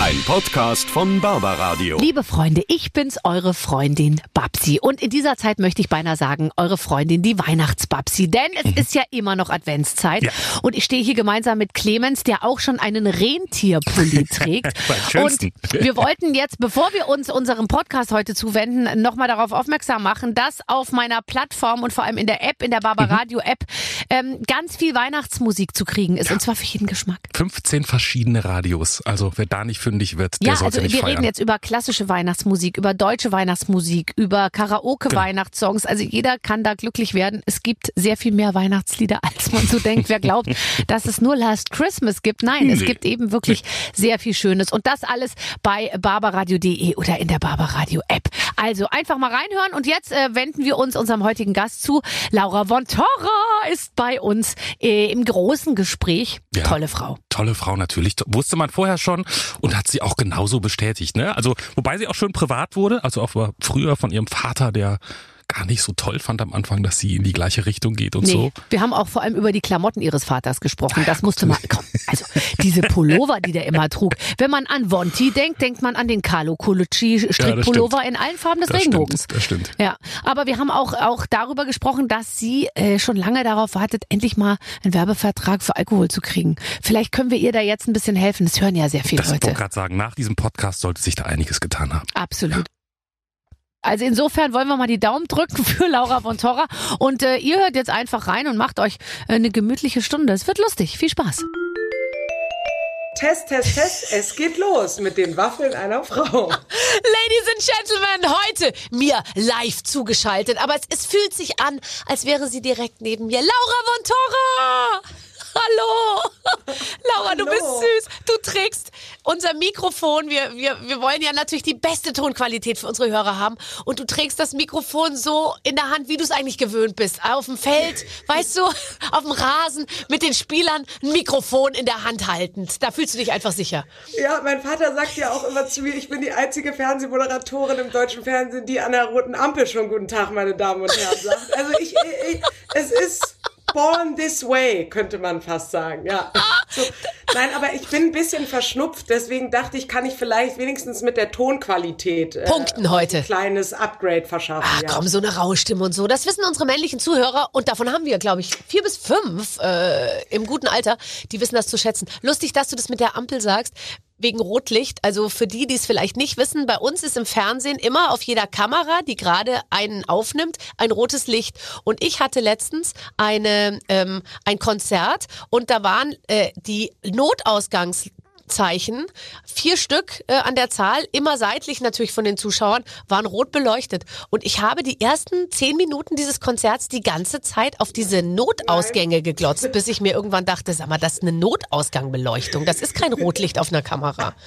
Ein Podcast von Barbaradio. Liebe Freunde, ich bin's, eure Freundin Babsi. Und in dieser Zeit möchte ich beinahe sagen, eure Freundin, die Weihnachtsbabsi. Denn es ist ja immer noch Adventszeit. Ja. Und ich stehe hier gemeinsam mit Clemens, der auch schon einen Rentierpulli trägt. Und wir wollten jetzt, bevor wir uns unserem Podcast heute zuwenden, nochmal darauf aufmerksam machen, dass auf meiner Plattform und vor allem in der App, in der Barbaradio App, ähm, ganz viel Weihnachtsmusik zu kriegen ist. Und zwar für jeden Geschmack. 15 verschiedene Radios. Also wer da nicht fündig wird, der Ja, also nicht wir feiern. reden jetzt über klassische Weihnachtsmusik, über deutsche Weihnachtsmusik, über Karaoke-Weihnachtssongs. Also jeder kann da glücklich werden. Es gibt sehr viel mehr Weihnachtslieder, als man so denkt. Wer glaubt, dass es nur Last Christmas gibt? Nein, es Nee. gibt eben wirklich sehr viel Schönes. Und das alles bei barbaradio.de oder in der Barbaradio-App. Also einfach mal reinhören. Und jetzt äh, wenden wir uns unserem heutigen Gast zu. Laura von Torra ist bei uns äh, im großen Gespräch. Ja. Tolle Frau. Tolle Frau natürlich. Wusste man vorher schon und hat sie auch genauso bestätigt. Ne? Also wobei sie auch schön privat wurde. Also auch früher von ihrem Vater, der gar nicht so toll fand am Anfang, dass sie in die gleiche Richtung geht und Nee, so. wir haben auch vor allem über die Klamotten ihres Vaters gesprochen. Das musste man, komm, also diese Pullover, die der immer trug. Wenn man an Vonti denkt, denkt man an den Carlo Colucci Strickpullover in allen Farben des Das Regenbogens. stimmt, das stimmt. Ja, aber wir haben auch, auch darüber gesprochen, dass sie äh, schon lange darauf wartet, endlich mal einen Werbevertrag für Alkohol zu kriegen. Vielleicht können wir ihr da jetzt ein bisschen helfen. Das hören ja sehr viele Das wollte Leute. ich gerade sagen. Nach diesem Podcast sollte sich da einiges getan haben. Absolut. Also insofern wollen wir mal die Daumen drücken für Laura von Torra. Und äh, ihr hört jetzt einfach rein und macht euch äh, eine gemütliche Stunde. Es wird lustig. Viel Spaß. Test, Test, Test, es geht los mit den Waffeln einer Frau. Ladies and Gentlemen, heute mir live zugeschaltet. Aber es, es fühlt sich an, als wäre sie direkt neben mir. Laura von Torra! Hallo! Laura, du Hallo. bist süß. Du trägst unser Mikrofon. Wir, wir, wir wollen ja natürlich die beste Tonqualität für unsere Hörer haben. Und du trägst das Mikrofon so in der Hand, wie du es eigentlich gewöhnt bist. Auf dem Feld, weißt du, auf dem Rasen mit den Spielern ein Mikrofon in der Hand haltend. Da fühlst du dich einfach sicher. Ja, mein Vater sagt ja auch immer zu mir, ich bin die einzige Fernsehmoderatorin im deutschen Fernsehen, die an der roten Ampel schon Guten Tag, meine Damen und Herren sagt. Also ich, ich es ist born this way, könnte man fast sagen, ja. So, nein, aber ich bin ein bisschen verschnupft, deswegen dachte ich, kann ich vielleicht wenigstens mit der Tonqualität äh, Punkten heute. ein kleines Upgrade verschaffen. Ah, ja. komm, so eine raue Stimme und so. Das wissen unsere männlichen Zuhörer und davon haben wir, glaube ich, vier bis fünf äh, im guten Alter, die wissen das zu schätzen. Lustig, dass du das mit der Ampel sagst. Wegen Rotlicht, also für die, die es vielleicht nicht wissen, bei uns ist im Fernsehen immer auf jeder Kamera, die gerade einen aufnimmt, ein rotes Licht. Und ich hatte letztens eine, ähm, ein Konzert und da waren äh, die Notausgangs Zeichen, vier Stück äh, an der Zahl, immer seitlich natürlich von den Zuschauern, waren rot beleuchtet. Und ich habe die ersten zehn Minuten dieses Konzerts die ganze Zeit auf diese Notausgänge geglotzt, bis ich mir irgendwann dachte, sag mal, das ist eine Notausgangbeleuchtung. Das ist kein Rotlicht auf einer Kamera.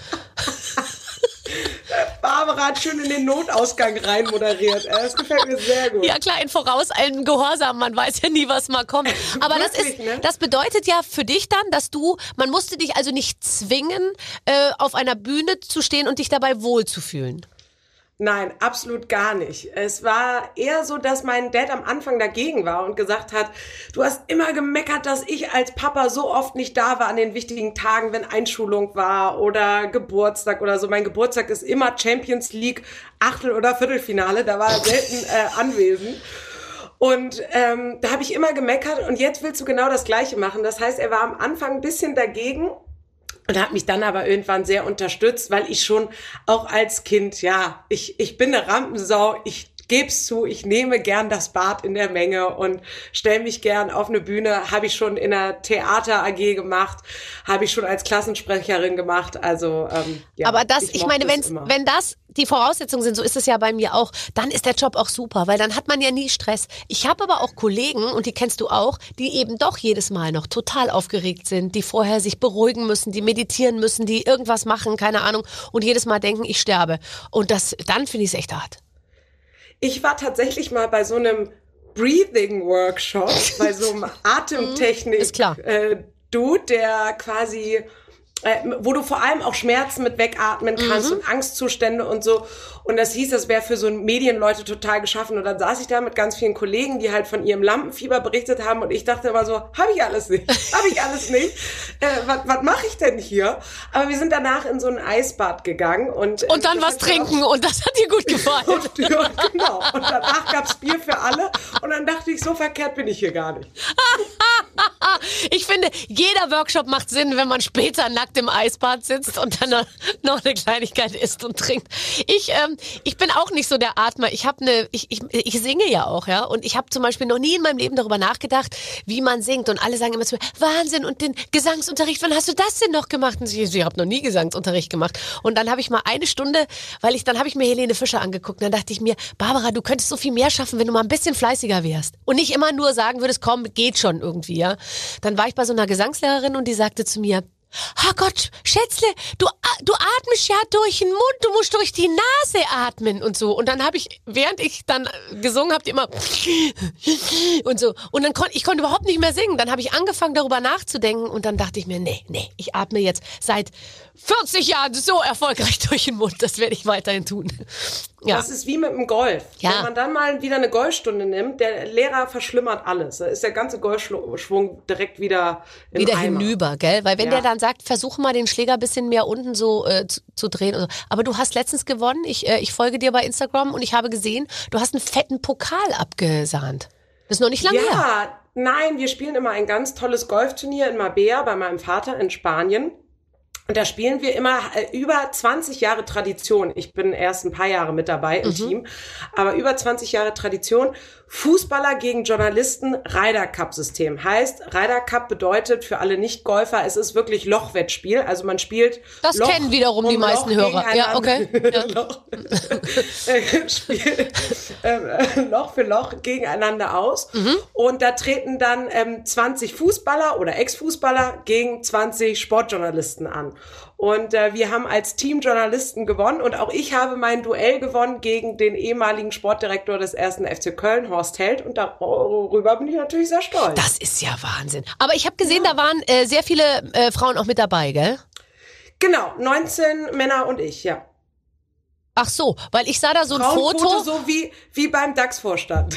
Barbara hat schön in den Notausgang rein moderiert. Das gefällt mir sehr gut. Ja klar, in vorauseilendem Gehorsam, man weiß ja nie, was mal kommt. Aber das ist, ne? das bedeutet ja für dich dann, dass du, man musste dich also nicht zwingen, äh, auf einer Bühne zu stehen und dich dabei wohlzufühlen. Nein, absolut gar nicht. Es war eher so, dass mein Dad am Anfang dagegen war und gesagt hat, du hast immer gemeckert, dass ich als Papa so oft nicht da war an den wichtigen Tagen, wenn Einschulung war oder Geburtstag oder so. Mein Geburtstag ist immer Champions League, Achtel- oder Viertelfinale, da war er selten äh, anwesend. Und ähm, da habe ich immer gemeckert und jetzt willst du genau das Gleiche machen. Das heißt, er war am Anfang ein bisschen dagegen und hat mich dann aber irgendwann sehr unterstützt, weil ich schon auch als Kind, ja, ich, ich bin eine Rampensau, ich geb's zu, ich nehme gern das Bad in der Menge und stelle mich gern auf eine Bühne, habe ich schon in der Theater AG gemacht, habe ich schon als Klassensprecherin gemacht, also ähm, ja, Aber das, ich, mochte meine, es immer. wenn das die Voraussetzungen sind, so ist es ja bei mir auch, dann ist der Job auch super, weil dann hat man ja nie Stress. Ich habe aber auch Kollegen, und die kennst du auch, die eben doch jedes Mal noch total aufgeregt sind, die vorher sich beruhigen müssen, die meditieren müssen, die irgendwas machen, keine Ahnung, und jedes Mal denken, ich sterbe. Und das, dann finde ich es echt hart. Ich war tatsächlich mal bei so einem Breathing Workshop, bei so einem Atemtechnik Mhm, ist klar. Äh, Dude, der quasi äh, wo du vor allem auch Schmerzen mit wegatmen kannst Mhm. und Angstzustände und so. Und das hieß, das wäre für so Medienleute total geschaffen. Und dann saß ich da mit ganz vielen Kollegen, die halt von ihrem Lampenfieber berichtet haben. Und ich dachte immer so, habe ich alles nicht, habe ich alles nicht. Äh, was was mache ich denn hier? Aber wir sind danach in so ein Eisbad gegangen und äh, Und dann was mir auch- trinken und das hat dir gut gefallen. und, ja, genau. Und danach gab's Bier für alle. Und dann dachte ich, so verkehrt bin ich hier gar nicht. Ich finde, jeder Workshop macht Sinn, wenn man später nackt im Eisbad sitzt und dann noch- noch eine Kleinigkeit isst und trinkt. Ich, ähm, ich bin auch nicht so der Atmer. Ich habe eine, ich, ich, ich singe ja auch, ja. Und ich habe zum Beispiel noch nie in meinem Leben darüber nachgedacht, wie man singt. Und alle sagen immer zu mir, Wahnsinn. Und den Gesangsunterricht, wann hast du das denn noch gemacht? Und ich, ich habe noch nie Gesangsunterricht gemacht. Und dann habe ich mal eine Stunde, weil ich dann habe ich mir Helene Fischer angeguckt. Und dann dachte ich mir, Barbara, du könntest so viel mehr schaffen, wenn du mal ein bisschen fleißiger wärst und nicht immer nur sagen würdest, komm, geht schon irgendwie, ja. Dann war ich bei so einer Gesangslehrerin und die sagte zu mir, Ah Gott, Schätzle, du, du atmest ja durch den Mund, du musst durch die Nase atmen und so. Und dann habe ich, während ich dann gesungen habe, immer und so. Und dann konnte ich konnte überhaupt nicht mehr singen. Dann habe ich angefangen, darüber nachzudenken und dann dachte ich mir, nee, nee, ich atme jetzt seit 40 Jahren so erfolgreich durch den Mund. Das werde ich weiterhin tun. Ja. Das ist wie mit dem Golf. Ja. Wenn man dann mal wieder eine Golfstunde nimmt, der Lehrer verschlimmert alles. Da ist der ganze Golfschwung direkt wieder im wieder Eimer. hinüber, gell? Weil wenn Ja. der dann sagt, versuch mal den Schläger ein bisschen mehr unten so äh, zu, zu drehen. so. Aber du hast letztens gewonnen. Ich, äh, ich folge dir bei Instagram und ich habe gesehen, du hast einen fetten Pokal abgesahnt. Das ist noch nicht lange her. Ja, nein, wir spielen immer ein ganz tolles Golfturnier in Marbella bei meinem Vater in Spanien. Und da spielen wir immer äh, über 20 Jahre Tradition. Ich bin erst ein paar Jahre mit dabei Mhm. im Team, aber über 20 Jahre Tradition. Fußballer gegen Journalisten, Ryder Cup System. Heißt, Ryder Cup bedeutet für alle Nicht-Golfer, es ist wirklich Lochwettspiel. Also man spielt. Das Loch kennen wiederum die meisten Loch Hörer. Ja, okay. Ja. Loch, äh, Spiel, ähm, Loch für Loch gegeneinander aus. Mhm. Und da treten dann ähm, 20 Fußballer oder Ex-Fußballer gegen 20 Sportjournalisten an. Und äh, wir haben als Team Journalisten gewonnen und auch ich habe mein Duell gewonnen gegen den ehemaligen Sportdirektor des ersten FC Köln, Horst Held. Und darüber bin ich natürlich sehr stolz. Das ist ja Wahnsinn. Aber ich habe gesehen, da waren äh, sehr viele äh, Frauen auch mit dabei, gell? genau, 19 Männer und ich, ja. Ach so, weil ich sah da so ein Frauenquote Foto, so wie, wie beim DAX-Vorstand.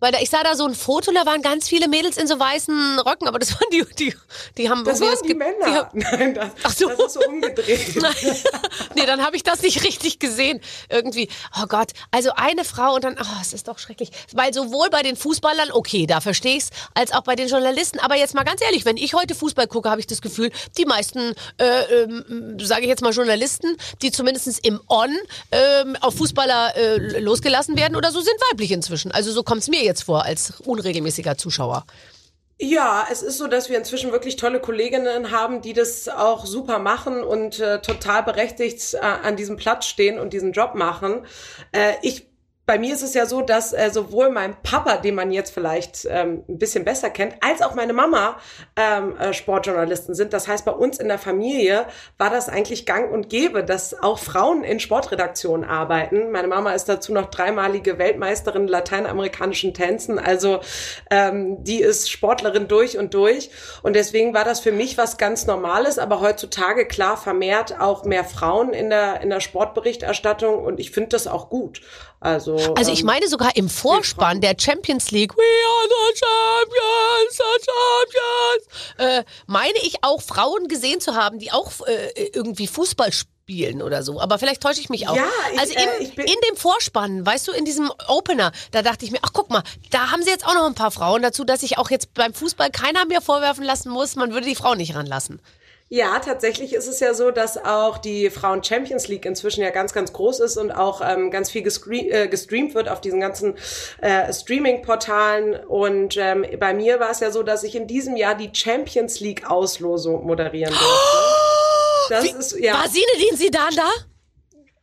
Weil da, ich sah da so ein Foto, da waren ganz viele Mädels in so weißen Röcken, aber das waren die, die, die haben Das waren die Männer. Die Nein, das, Ach so. das ist so umgedreht. nee, dann habe ich das nicht richtig gesehen. Irgendwie, oh Gott, also eine Frau und dann, oh, es ist doch schrecklich. Weil sowohl bei den Fußballern, okay, da verstehe ich's, als auch bei den Journalisten. Aber jetzt mal ganz ehrlich, wenn ich heute Fußball gucke, habe ich das Gefühl, die meisten, äh, ähm, sage ich jetzt mal Journalisten, die zumindest im On ähm, auf Fußballer äh, losgelassen werden oder so, sind weiblich inzwischen. Also so kommt's mir jetzt vor als unregelmäßiger Zuschauer. Ja, es ist so, dass wir inzwischen wirklich tolle Kolleginnen haben, die das auch super machen und äh, total berechtigt äh, an diesem Platz stehen und diesen Job machen. Äh, ich bei mir ist es ja so, dass äh, sowohl mein Papa, den man jetzt vielleicht ähm, ein bisschen besser kennt, als auch meine Mama ähm, äh, Sportjournalisten sind. Das heißt, bei uns in der Familie war das eigentlich gang und gäbe, dass auch Frauen in Sportredaktionen arbeiten. Meine Mama ist dazu noch dreimalige Weltmeisterin lateinamerikanischen Tänzen. Also ähm, die ist Sportlerin durch und durch. Und deswegen war das für mich was ganz Normales. Aber heutzutage klar vermehrt auch mehr Frauen in der, in der Sportberichterstattung. Und ich finde das auch gut. Also, Also ich ähm, meine sogar im Vorspann der Champions League, we are the champions, the champions, äh, meine ich auch Frauen gesehen zu haben, die auch äh, irgendwie Fußball spielen oder so. Aber vielleicht täusche ich mich auch. Ja, ich, also im, äh, in dem Vorspann, weißt du, in diesem Opener, da dachte ich mir, ach guck mal, da haben sie jetzt auch noch ein paar Frauen dazu, dass ich auch jetzt beim Fußball keiner mir vorwerfen lassen muss, man würde die Frau nicht ranlassen. Ja, tatsächlich ist es ja so, dass auch die Frauen Champions League inzwischen ja ganz, ganz groß ist und auch ähm, ganz viel gescre äh, gestreamt wird auf diesen ganzen äh, Streaming-Portalen. Und ähm, bei mir war es ja so, dass ich in diesem Jahr die Champions League-Auslosung moderieren durfte. Das ist, ja. War Sinedin Sidan da?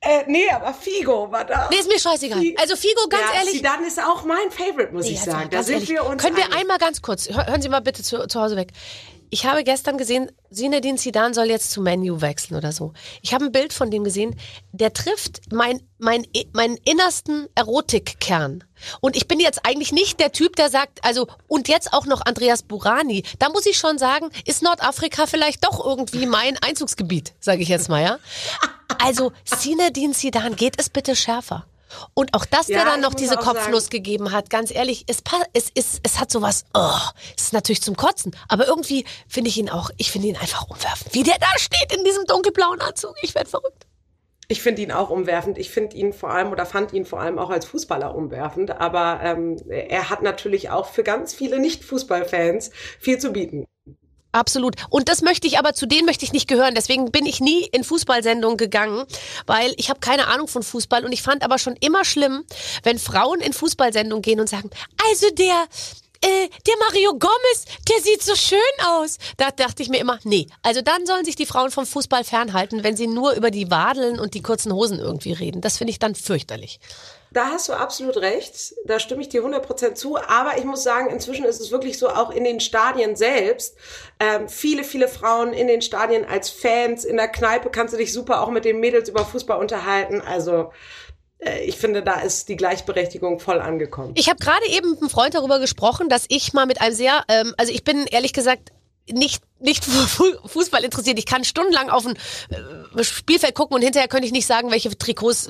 Äh, nee, aber Figo war da. Nee, ist mir scheißegal. Also Figo, ganz ja, ehrlich. Zidane ist auch mein Favorite, muss ich Jetzt mal sagen. Da sind ehrlich, wir uns Können wir einmal ganz kurz, hör- hören Sie mal bitte zu, zu Hause weg. Ich habe gestern gesehen, Zinedine Zidane soll jetzt zu Menu wechseln oder so. Ich habe ein Bild von dem gesehen, der trifft mein, mein, meinen innersten Erotikkern. Und ich bin jetzt eigentlich nicht der Typ, der sagt, also, und jetzt auch noch Andreas Burani. Da muss ich schon sagen, ist Nordafrika vielleicht doch irgendwie mein Einzugsgebiet, sage ich jetzt mal, ja? Also, Zinedine Zidane, geht es bitte schärfer? Und auch dass Ja, der dann noch diese Kopfnuss gegeben hat, ganz ehrlich, es, es, es, es hat sowas, oh, es ist natürlich zum Kotzen, aber irgendwie finde ich ihn auch, ich finde ihn einfach umwerfend. Wie der da steht in diesem dunkelblauen Anzug, ich werde verrückt. Ich finde ihn auch umwerfend. Ich finde ihn vor allem oder fand ihn vor allem auch als Fußballer umwerfend. Aber ähm, er hat natürlich auch für ganz viele Nicht-Fußballfans viel zu bieten. Absolut. Und das möchte ich aber, zu denen möchte ich nicht gehören. Deswegen bin ich nie in Fußballsendungen gegangen, weil ich habe keine Ahnung von Fußball. Und ich fand aber schon immer schlimm, wenn Frauen in Fußballsendungen gehen und sagen, also der, äh, der Mario Gomez, der sieht so schön aus. Da dachte ich mir immer, nee. Also dann sollen sich die Frauen vom Fußball fernhalten, wenn sie nur über die Wadeln und die kurzen Hosen irgendwie reden. Das finde ich dann fürchterlich. Da hast du absolut recht. Da stimme ich dir 100% zu. Aber ich muss sagen, inzwischen ist es wirklich so, auch in den Stadien selbst, ähm, viele, viele Frauen in den Stadien als Fans, in der Kneipe kannst du dich super auch mit den Mädels über Fußball unterhalten. Also äh, ich finde, da ist die Gleichberechtigung voll angekommen. Ich habe gerade eben mit einem Freund darüber gesprochen, dass ich mal mit einem sehr, ähm, also ich bin ehrlich gesagt nicht nicht Fu- Fußball interessiert. Ich kann stundenlang auf ein äh, Spielfeld gucken und hinterher könnte ich nicht sagen, welche Trikots,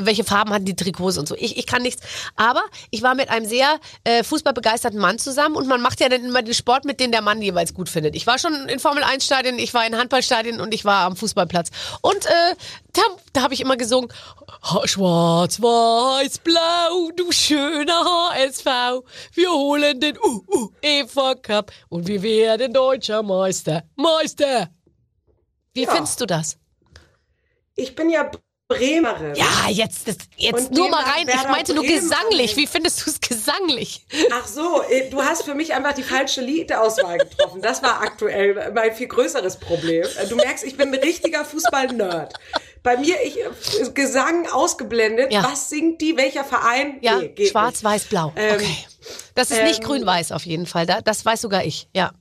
welche Farben hatten die Trikots und so. Ich, ich kann nichts. Aber ich war mit einem sehr äh, fußballbegeisterten Mann zusammen und man macht ja dann immer den Sport, mit dem der Mann jeweils gut findet. Ich war schon in Formel 1 Stadien, ich war in Handballstadien und ich war am Fußballplatz. Und äh, da, da habe ich immer gesungen, Schwarz, Weiß, Blau, du schöner HSV. Wir holen den UEFA Cup und wir werden deutscher Meister. Meister! Wie Ja. findest du das? Ich bin ja Bremerin. Ja, jetzt, das, jetzt Und nur mal rein. Ich meinte nur Bremen gesanglich. Wie findest du es gesanglich? Ach so, äh, du hast für mich einfach die falsche Liedauswahl getroffen. Das war aktuell mein viel größeres Problem. Äh, Du merkst, ich bin ein richtiger Fußball-Nerd. Bei mir, ich, äh, Gesang ausgeblendet. Ja. Was singt die? Welcher Verein? Ja, Nee, schwarz, nicht. weiß, blau. Ähm, okay. Das ist nicht ähm, grün-weiß auf jeden Fall. Da, das weiß sogar ich. Ja.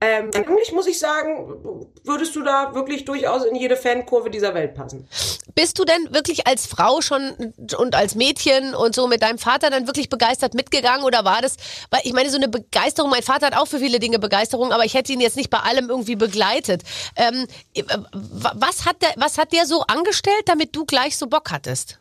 Ähm, eigentlich muss ich sagen, würdest du da wirklich durchaus in jede Fankurve dieser Welt passen. Bist du denn wirklich als Frau schon und als Mädchen und so mit deinem Vater dann wirklich begeistert mitgegangen oder war das, weil ich meine, so eine Begeisterung, mein Vater hat auch für viele Dinge Begeisterung, aber ich hätte ihn jetzt nicht bei allem irgendwie begleitet. Ähm, äh, wa- was, hat der, was hat der so angestellt, damit du gleich so Bock hattest?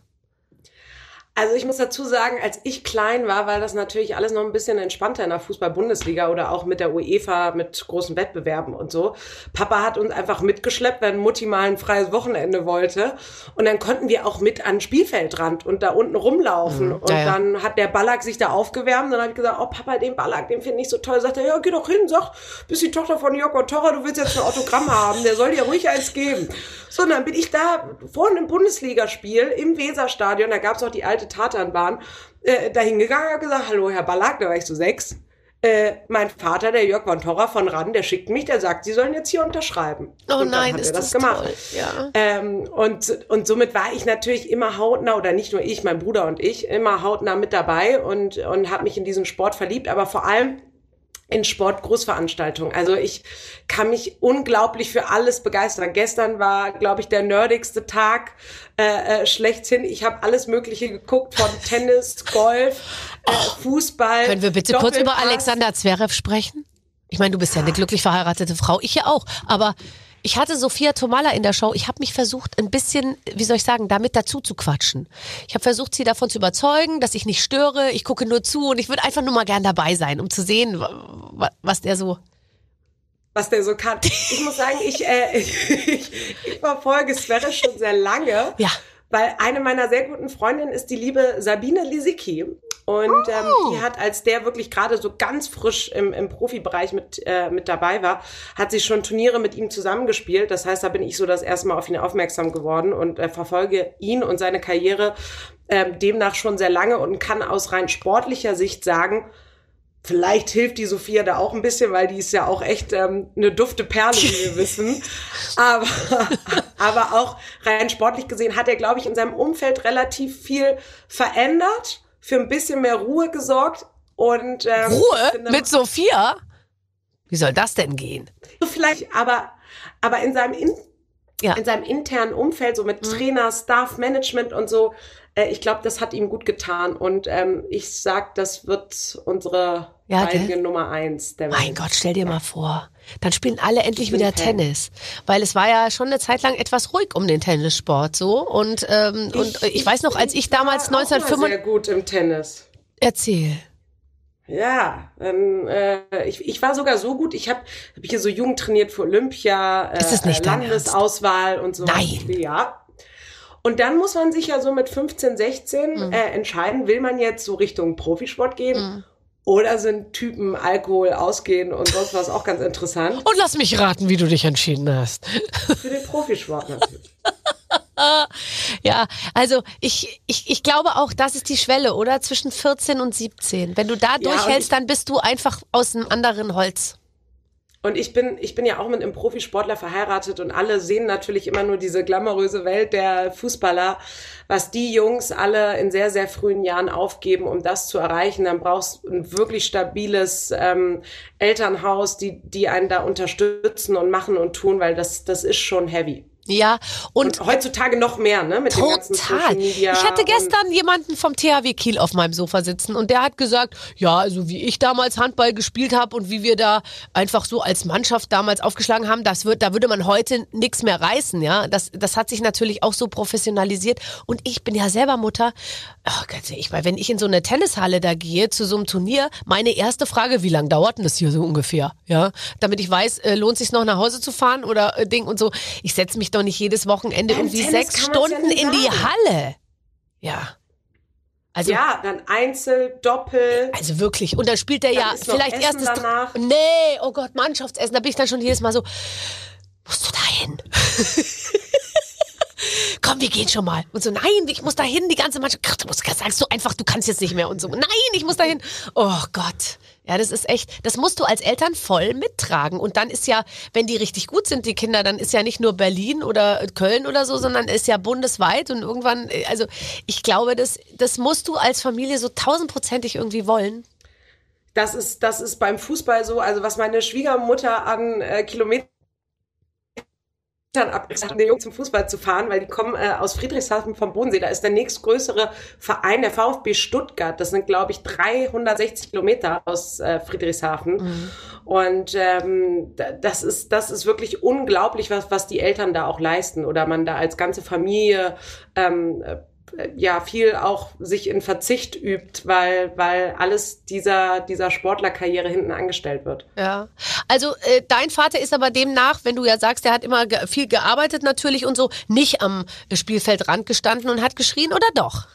Also ich muss dazu sagen, als ich klein war, war das natürlich alles noch ein bisschen entspannter in der Fußball-Bundesliga oder auch mit der UEFA, mit großen Wettbewerben und so. Papa hat uns einfach mitgeschleppt, wenn Mutti mal ein freies Wochenende wollte. Und dann konnten wir auch mit an den Spielfeldrand und da unten rumlaufen. Und Mhm. ja, ja. dann hat der Ballack sich da aufgewärmt. Dann habe ich gesagt, oh Papa, den Ballack, den finde ich so toll. Sagt er, ja, geh doch hin, sag, bist die Tochter von Jörg Torra, du willst jetzt ein Autogramm haben. Der soll dir ruhig eins geben. So, und dann bin ich da vorhin im Bundesligaspiel im Weserstadion, da gab's auch die alte Tatanbahn, äh, da hingegangen und gesagt, hallo Herr Ballack, da war ich so sechs. Äh, mein Vater, der Jörg von Torra von RAN, der schickt mich, der sagt, Sie sollen jetzt hier unterschreiben. Oh und nein, ist er das, toll. Ja. ähm, und, und somit war ich natürlich immer hautnah, oder nicht nur ich, mein Bruder und ich, immer hautnah mit dabei und, und habe mich in diesen Sport verliebt, aber vor allem in Sportgroßveranstaltungen. Also ich kann mich unglaublich für alles begeistern. Gestern war, glaube ich, der nerdigste Tag äh, äh, schlechthin. Ich habe alles Mögliche geguckt, von Tennis, Golf, äh, Fußball. Können wir bitte kurz über. Alexander Zverev sprechen? Ich meine, du bist ja eine glücklich verheiratete Frau, ich ja auch. Aber ich hatte Sophia Tomala in der Show. Ich habe mich versucht, ein bisschen, wie soll ich sagen, damit dazu zu quatschen. Ich habe versucht, sie davon zu überzeugen, dass ich nicht störe. Ich gucke nur zu und ich würde einfach nur mal gern dabei sein, um zu sehen, wa- wa- was der so. was der so kann. Ich muss sagen, ich, äh, ich, ich verfolge Sverre schon sehr lange. Ja. Weil eine meiner sehr guten Freundinnen ist die liebe Sabine Lisicki. Und ähm, Oh. die hat, als der wirklich gerade so ganz frisch im, im Profibereich mit, äh, mit dabei war, hat sie schon Turniere mit ihm zusammengespielt. Das heißt, da bin ich so das erste Mal auf ihn aufmerksam geworden und äh, verfolge ihn und seine Karriere ähm, demnach schon sehr lange und kann aus rein sportlicher Sicht sagen, Vielleicht hilft die Sophia da auch ein bisschen, weil die ist ja auch echt ähm, eine dufte Perle, wie wir wissen. Aber, aber auch rein sportlich gesehen hat er, glaube ich, in seinem Umfeld relativ viel verändert, für ein bisschen mehr Ruhe gesorgt. Und, ähm, Ruhe finde- mit Sophia? Wie soll das denn gehen? Vielleicht, aber, aber in seinem, in, Ja. in seinem internen Umfeld, so mit Mhm. Trainer, Staff, Management und so, äh, ich glaube, das hat ihm gut getan. Und ähm, ich sag, das wird unsere Ja? Nummer eins der Welt. Mein Gott, stell dir mal vor. Dann spielen alle endlich Ich wieder Fan. Tennis. Weil es war ja schon eine Zeit lang etwas ruhig um den Tennissport so. Und, ähm, und ich, weiß noch, als ich damals war auch mal 1995. sehr gut im Tennis. Erzähl. Ja, ähm, äh, ich, ich war sogar so gut. Ich habe hab hier so Jugend trainiert für Olympia, äh, Ist äh, Landesauswahl und so. Nein. Ja. Und dann muss man sich ja so mit 15, 16 Mhm. äh, entscheiden, will man jetzt so Richtung Profisport gehen Mhm. Oder sind Typen Alkohol, Ausgehen und sonst was auch ganz interessant. Und lass mich raten, wie du dich entschieden hast. Für den Profisport natürlich. Ja, also ich, ich, ich glaube auch, das ist die Schwelle, oder? Zwischen 14 und 17. Wenn du da und durchhältst, dann bist du einfach aus einem anderen Holz. Und ich bin, ich bin ja auch mit einem Profisportler verheiratet und alle sehen natürlich immer nur diese glamouröse Welt der Fußballer, was die Jungs alle in sehr, sehr frühen Jahren aufgeben, um das zu erreichen. Dann brauchst du ein wirklich stabiles ähm, Elternhaus, die, die einen da unterstützen und machen und tun, weil das, das ist schon heavy. Ja, und, Und heutzutage noch mehr, ne? Mit ganzen Total. Social Media. Ich hatte gestern jemanden vom THW Kiel auf meinem Sofa sitzen und der hat gesagt, ja, also wie ich damals Handball gespielt habe und wie wir da einfach so als Mannschaft damals aufgeschlagen haben, das wird, da würde man heute nichts mehr reißen, ja. Das, das hat sich natürlich auch so professionalisiert und ich bin ja selber Mutter. Ach, ganz ehrlich, weil wenn ich in so eine Tennishalle da gehe zu so einem Turnier, meine erste Frage, wie lange dauert denn das hier so ungefähr, ja? Damit ich weiß, äh, lohnt sich noch nach Hause zu fahren oder äh, Ding und so. Ich setze mich doch nicht jedes Wochenende Beim irgendwie Tennis sechs ja Stunden nicht in die. Halle. Ja. Also, ja, dann Einzel, Doppel. also wirklich. Und dann spielt der ja ist noch vielleicht Essen erstes. danach. Nee, oh Gott, Mannschaftsessen. Da bin ich dann schon jedes Mal so, musst du da hin? Komm, wir gehen schon mal. Und so, nein, ich muss da hin, die ganze Mannschaft. Ach, du musst, sagst du einfach, du kannst jetzt nicht mehr. Und so, nein, ich muss da hin. Oh Gott. Ja, das ist echt, das musst du als Eltern voll mittragen. Und dann ist ja, wenn die richtig gut sind, die Kinder, dann ist ja nicht nur Berlin oder Köln oder so, sondern ist ja bundesweit und irgendwann, also ich glaube, das, das musst du als Familie so tausendprozentig irgendwie wollen. Das ist, das ist beim Fußball so, also was meine Schwiegermutter an äh, Kilometern abgesagt den Jungen zum Fußball zu fahren, weil die kommen äh, aus Friedrichshafen vom Bodensee. Da ist der nächstgrößere Verein, der VfB Stuttgart. Das sind, glaube ich, 360 Kilometer aus äh, Friedrichshafen. Und ähm, da- das ist, das ist wirklich unglaublich, was, was die Eltern da auch leisten. Oder man da als ganze Familie ähm, äh, ja viel auch sich in Verzicht übt, weil weil alles dieser dieser Sportlerkarriere hinten angestellt wird. Ja. Also äh, dein Vater ist aber demnach, wenn du ja sagst, er hat immer ge viel gearbeitet natürlich und so, nicht am Spielfeldrand gestanden und hat geschrien oder doch?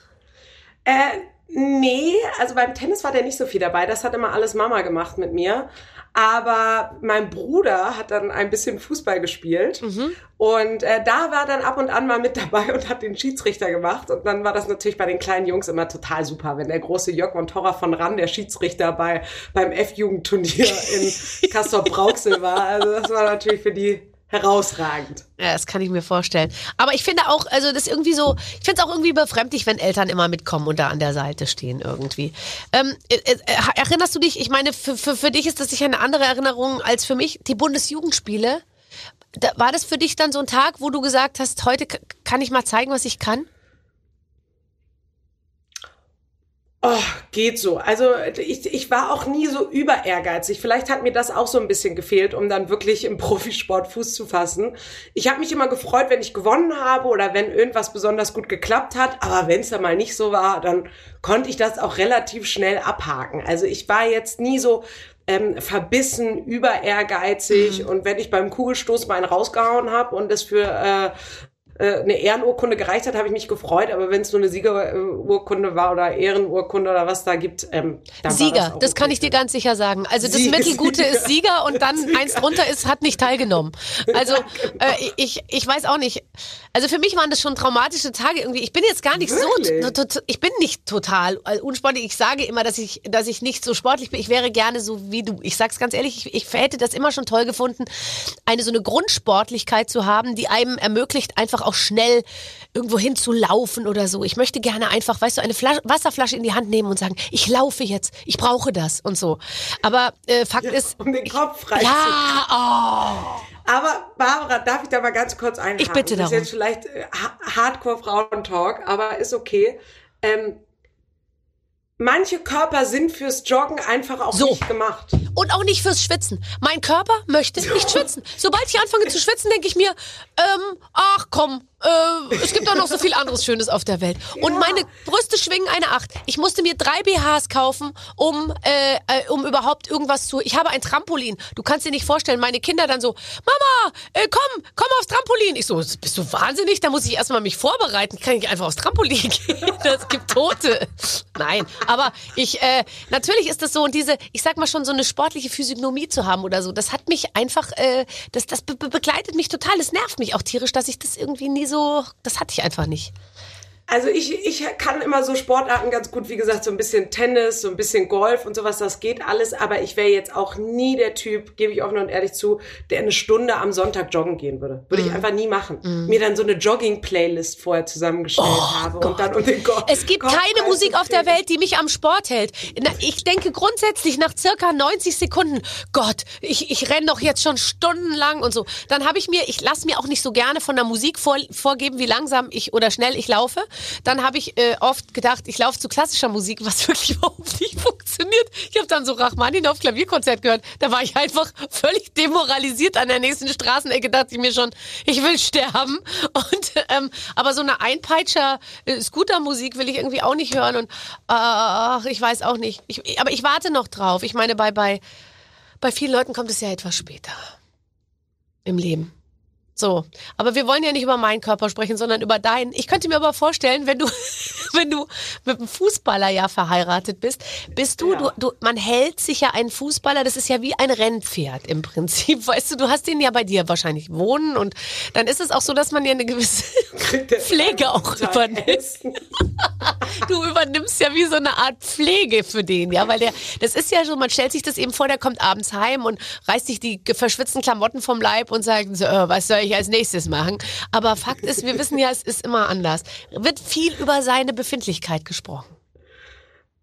Äh, nee, also beim Tennis war der nicht so viel dabei. Das hat immer alles Mama gemacht mit mir. Aber mein Bruder hat dann ein bisschen Fußball gespielt und äh, da war dann ab und an mal mit dabei und hat den Schiedsrichter gemacht. Und dann war das natürlich bei den kleinen Jungs immer total super, wenn der große Jörg von Torra von Ran, der Schiedsrichter bei beim F-Jugendturnier in Castor Brauxel war. Also das war natürlich für die herausragend. Ja, das kann ich mir vorstellen. Aber ich finde auch, also das ist irgendwie so, ich finde es auch irgendwie befremdlich, wenn Eltern immer mitkommen und da an der Seite stehen irgendwie. Ähm, äh, äh, erinnerst du dich, ich meine, für, für, für dich ist das sicher eine andere Erinnerung als für mich, die Bundesjugendspiele. Da, war das für dich dann so ein Tag, wo du gesagt hast, heute kann ich mal zeigen, was ich kann? Oh, geht so. Also ich, ich war auch nie so über ehrgeizig. Vielleicht hat mir das auch so ein bisschen gefehlt, um dann wirklich im Profisport Fuß zu fassen. Ich habe mich immer gefreut, wenn ich gewonnen habe oder wenn irgendwas besonders gut geklappt hat. Aber wenn es dann mal nicht so war, dann konnte ich das auch relativ schnell abhaken. Also ich war jetzt nie so ähm, verbissen, über ehrgeizig. Und wenn ich beim Kugelstoß mal einen rausgehauen habe und das für äh, eine Ehrenurkunde gereicht hat, habe ich mich gefreut, aber wenn es nur eine Siegerurkunde war oder Ehrenurkunde oder was da gibt, ähm, dann Sieger, das, das, kann okay. ich dir ganz sicher sagen. Also das Sieger. Mittelgute ist Sieger und dann eins drunter ist, hat nicht teilgenommen. Also genau. äh, ich, ich weiß auch nicht. Also für mich waren das schon traumatische Tage irgendwie. Ich bin jetzt gar nicht Wirklich? so, ich bin nicht total äh, unsportlich. Ich sage immer, dass ich, dass ich nicht so sportlich bin. Ich wäre gerne so wie du. Ich sag's ganz ehrlich, ich, ich hätte das immer schon toll gefunden, eine so eine Grundsportlichkeit zu haben, die einem ermöglicht, einfach einfach auch schnell irgendwo hin zu laufen oder so. Ich möchte gerne einfach, weißt du, eine Flasche, Wasserflasche in die Hand nehmen und sagen, ich laufe jetzt, ich brauche das und so. Aber äh, Fakt Ja, ist, um den Kopf frei ja, oh, Aber Barbara, darf ich da mal ganz kurz einhaken? Ich bitte Das ist darum. jetzt vielleicht äh, ha- Hardcore-Frauentalk, aber ist okay. Ähm, manche Körper sind fürs Joggen einfach auch So. nicht gemacht. Und auch nicht fürs Schwitzen. Mein Körper möchte nicht schwitzen. Sobald ich anfange zu schwitzen, denke ich mir, ähm, ach komm, äh, es gibt doch noch so viel anderes Schönes auf der Welt. Und Ja. meine Brüste schwingen eine Acht. Ich musste mir drei BHs kaufen, um, äh, äh, um überhaupt irgendwas zu. Ich habe ein Trampolin. Du kannst dir nicht vorstellen, meine Kinder dann so, Mama, äh, komm, komm aufs Trampolin. Ich so, bist du wahnsinnig? Da muss ich erstmal mich vorbereiten. Ich kann nicht einfach aufs Trampolin gehen. Das gibt Tote. Nein, aber ich, äh, natürlich ist das so und diese, ich sag mal schon, so eine sportliche Physiognomie zu haben oder so, das hat mich einfach, äh, das, das be be- begleitet mich total. Es nervt mich auch tierisch, dass ich das irgendwie nie so, das hatte ich einfach nicht. Also ich, ich kann immer so Sportarten ganz gut, wie gesagt, so ein bisschen Tennis, so ein bisschen Golf und sowas, das geht alles, aber ich wäre jetzt auch nie der Typ, gebe ich offen und ehrlich zu, der eine Stunde am Sonntag joggen gehen würde. Würde Mhm. ich einfach nie machen. Mir dann so eine Jogging-Playlist vorher zusammengestellt habe und dann um den. Oh Es gibt Kopf keine Musik auf der. Welt, die mich am Sport hält. Ich denke grundsätzlich nach circa 90 Sekunden, Gott, ich, ich renne doch jetzt schon stundenlang und so. Dann habe ich mir, ich lasse mir auch nicht so gerne von der Musik vor, vorgeben, wie langsam ich oder schnell ich laufe. Dann habe ich äh, oft gedacht, ich laufe zu klassischer Musik, was wirklich überhaupt nicht funktioniert. Ich habe dann so Rachmaninoff Klavierkonzert gehört. Da war ich einfach völlig demoralisiert an der nächsten Straßenecke. Dachte ich mir schon, ich will sterben. Und ähm, aber so eine Einpeitscher äh, will ich irgendwie auch nicht hören. Und ach, ich weiß auch nicht. Ich, aber ich warte noch drauf. Ich meine, bei bei bei vielen Leuten kommt es ja etwas später im Leben. So, aber wir wollen ja nicht über meinen Körper sprechen, sondern über deinen. Ich könnte mir aber vorstellen, wenn du, wenn du mit einem Fußballer ja verheiratet bist, bist du, Ja. du, du, man hält sich ja einen Fußballer, das ist ja wie ein Rennpferd im Prinzip. Weißt du, du hast den ja bei dir wahrscheinlich wohnen und dann ist es auch so, dass man ja eine gewisse Pflege auch übernimmt. Du übernimmst ja wie so eine Art Pflege für den, ja, weil der, das ist ja so, man stellt sich das eben vor, der kommt abends heim und reißt sich die verschwitzten Klamotten vom Leib und sagt, so, äh, was soll ich als nächstes machen? Aber Fakt ist, wir wissen ja, es ist immer anders. Wird viel über seine Befindlichkeit gesprochen.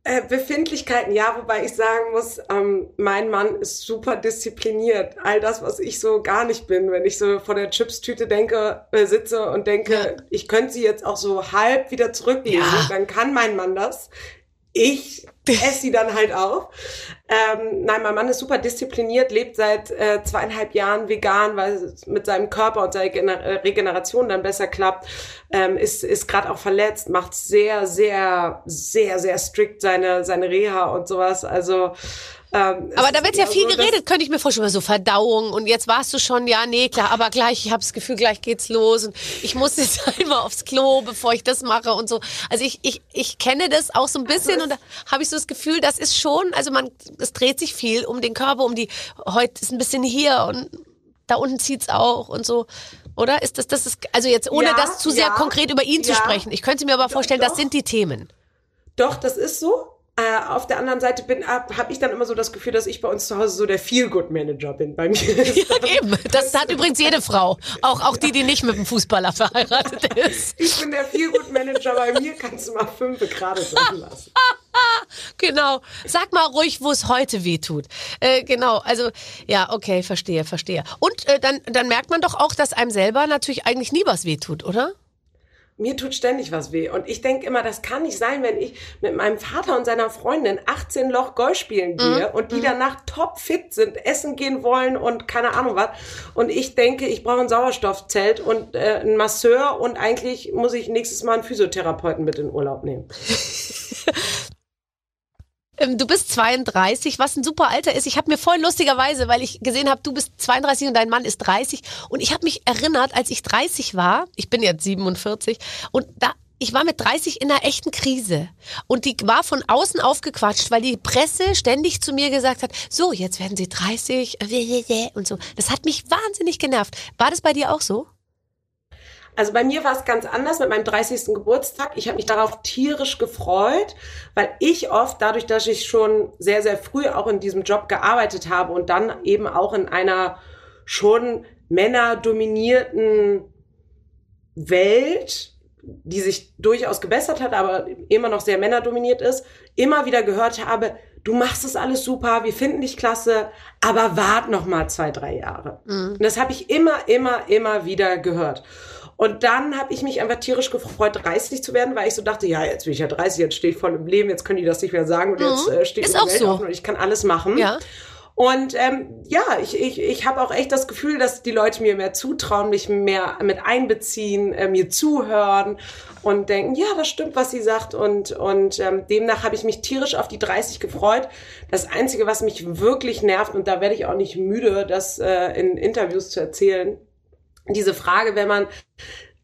Äh, Befindlichkeiten, ja, wobei ich sagen muss, ähm, mein Mann ist super diszipliniert. All das, was ich so gar nicht bin, wenn ich so vor der Chipstüte denke, äh, sitze und denke, Ja. ich könnte sie jetzt auch so halb wieder zurücklegen, Ja. dann kann mein Mann das. Ich esse sie dann halt auf. Ähm, nein, mein Mann ist super diszipliniert, lebt seit äh, zweieinhalb Jahren vegan, weil es mit seinem Körper und seiner Gener äh, Regeneration dann besser klappt. Ähm, ist ist gerade auch verletzt, macht sehr, sehr, sehr, sehr strikt seine seine Reha und sowas. Also ähm, Aber da wird ja eher viel so, geredet, könnte ich mir vorstellen, über so Verdauung und jetzt warst du schon, ja, nee, klar, aber gleich, ich habe das Gefühl, gleich geht's los und ich muss jetzt einmal aufs Klo, bevor ich das mache und so. Also ich, ich, ich kenne das auch so ein bisschen und da habe ich so das Gefühl, das ist schon, also man, es dreht sich viel um den Körper, um die, heute ist ein bisschen hier und da unten zieht's auch und so. Oder ist das, das ist, also jetzt ohne Ja, das zu sehr ja, konkret über ihn zu ja. sprechen. Ich könnte mir aber vorstellen, das doch. sind die Themen. Doch, das ist so. Äh, auf der anderen Seite bin habe ich dann immer so das Gefühl, dass ich bei uns zu Hause so der Feel-Good-Manager bin. Bei mir Ja, eben. Das hat übrigens jede Frau. Auch, auch die, die nicht mit einem Fußballer verheiratet ist. ich bin der Feel-Good-Manager. Bei mir kannst du mal fünf gerade sein lassen. Genau. Sag mal ruhig, wo es heute weh tut. Äh, genau. Also, ja, okay, verstehe, verstehe. Und äh, dann, dann merkt man doch auch, dass einem selber natürlich eigentlich nie was weh tut, oder? Mir tut ständig was weh. Und ich denke immer, das kann nicht sein, wenn ich mit meinem Vater und seiner Freundin 18 Loch Golf spielen gehe und die danach topfit sind, essen gehen wollen und keine Ahnung was. Und ich denke, ich brauche ein Sauerstoffzelt und äh, einen Masseur und eigentlich muss ich nächstes Mal einen Physiotherapeuten mit in Urlaub nehmen. Ähm, du bist 32, was ein super Alter ist. Ich habe mir voll lustigerweise, weil ich gesehen habe, du bist 32 und dein Mann ist 30. Und ich habe mich erinnert, als ich 30 war, ich bin jetzt 47, und da ich war mit 30 in einer echten Krise. Und die war von außen aufgequatscht, weil die Presse ständig zu mir gesagt hat, so, jetzt werden sie 30 äh, und so. Das hat mich wahnsinnig genervt. War das bei dir auch so? Also bei mir war es ganz anders mit meinem 30. Geburtstag. Ich habe mich darauf tierisch gefreut, weil ich oft, dadurch, dass ich schon sehr, sehr früh auch in diesem Job gearbeitet habe und dann eben auch in einer schon männerdominierten Welt, die sich durchaus gebessert hat, aber immer noch sehr männerdominiert ist, immer wieder gehört habe, du machst es alles super, wir finden dich klasse, aber wart noch mal zwei, drei Jahre. Mhm. Und das habe ich immer, immer, immer wieder gehört. Und dann habe ich mich einfach tierisch gefreut, 30 zu werden, weil ich so dachte, ja, jetzt bin ich ja 30, jetzt stehe ich voll im Leben, jetzt können die das nicht mehr sagen und jetzt mhm. äh, steht Ist auch Welt so. und ich kann alles machen. Ja. Und ähm, ja, ich, ich, ich habe auch echt das Gefühl, dass die Leute mir mehr zutrauen, mich mehr mit einbeziehen, äh, mir zuhören und denken, ja, das stimmt, was sie sagt. Und, und ähm, demnach habe ich mich tierisch auf die 30 gefreut. Das Einzige, was mich wirklich nervt, und da werde ich auch nicht müde, das äh, in Interviews zu erzählen, diese Frage, wenn man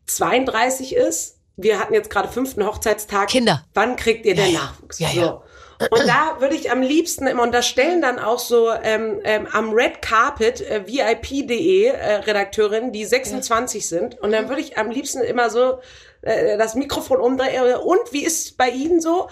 32 ist, wir hatten jetzt gerade fünften Hochzeitstag. Kinder. Wann kriegt ihr denn ja, Nachwuchs? Ja, ja. Und da würde ich am liebsten immer, und das stellen dann auch so ähm, ähm, am Red Carpet äh, VIP.de äh, Redakteurin, die 26 ja. sind. Und dann würde ich am liebsten immer so äh, das Mikrofon umdrehen. Und wie ist bei Ihnen so?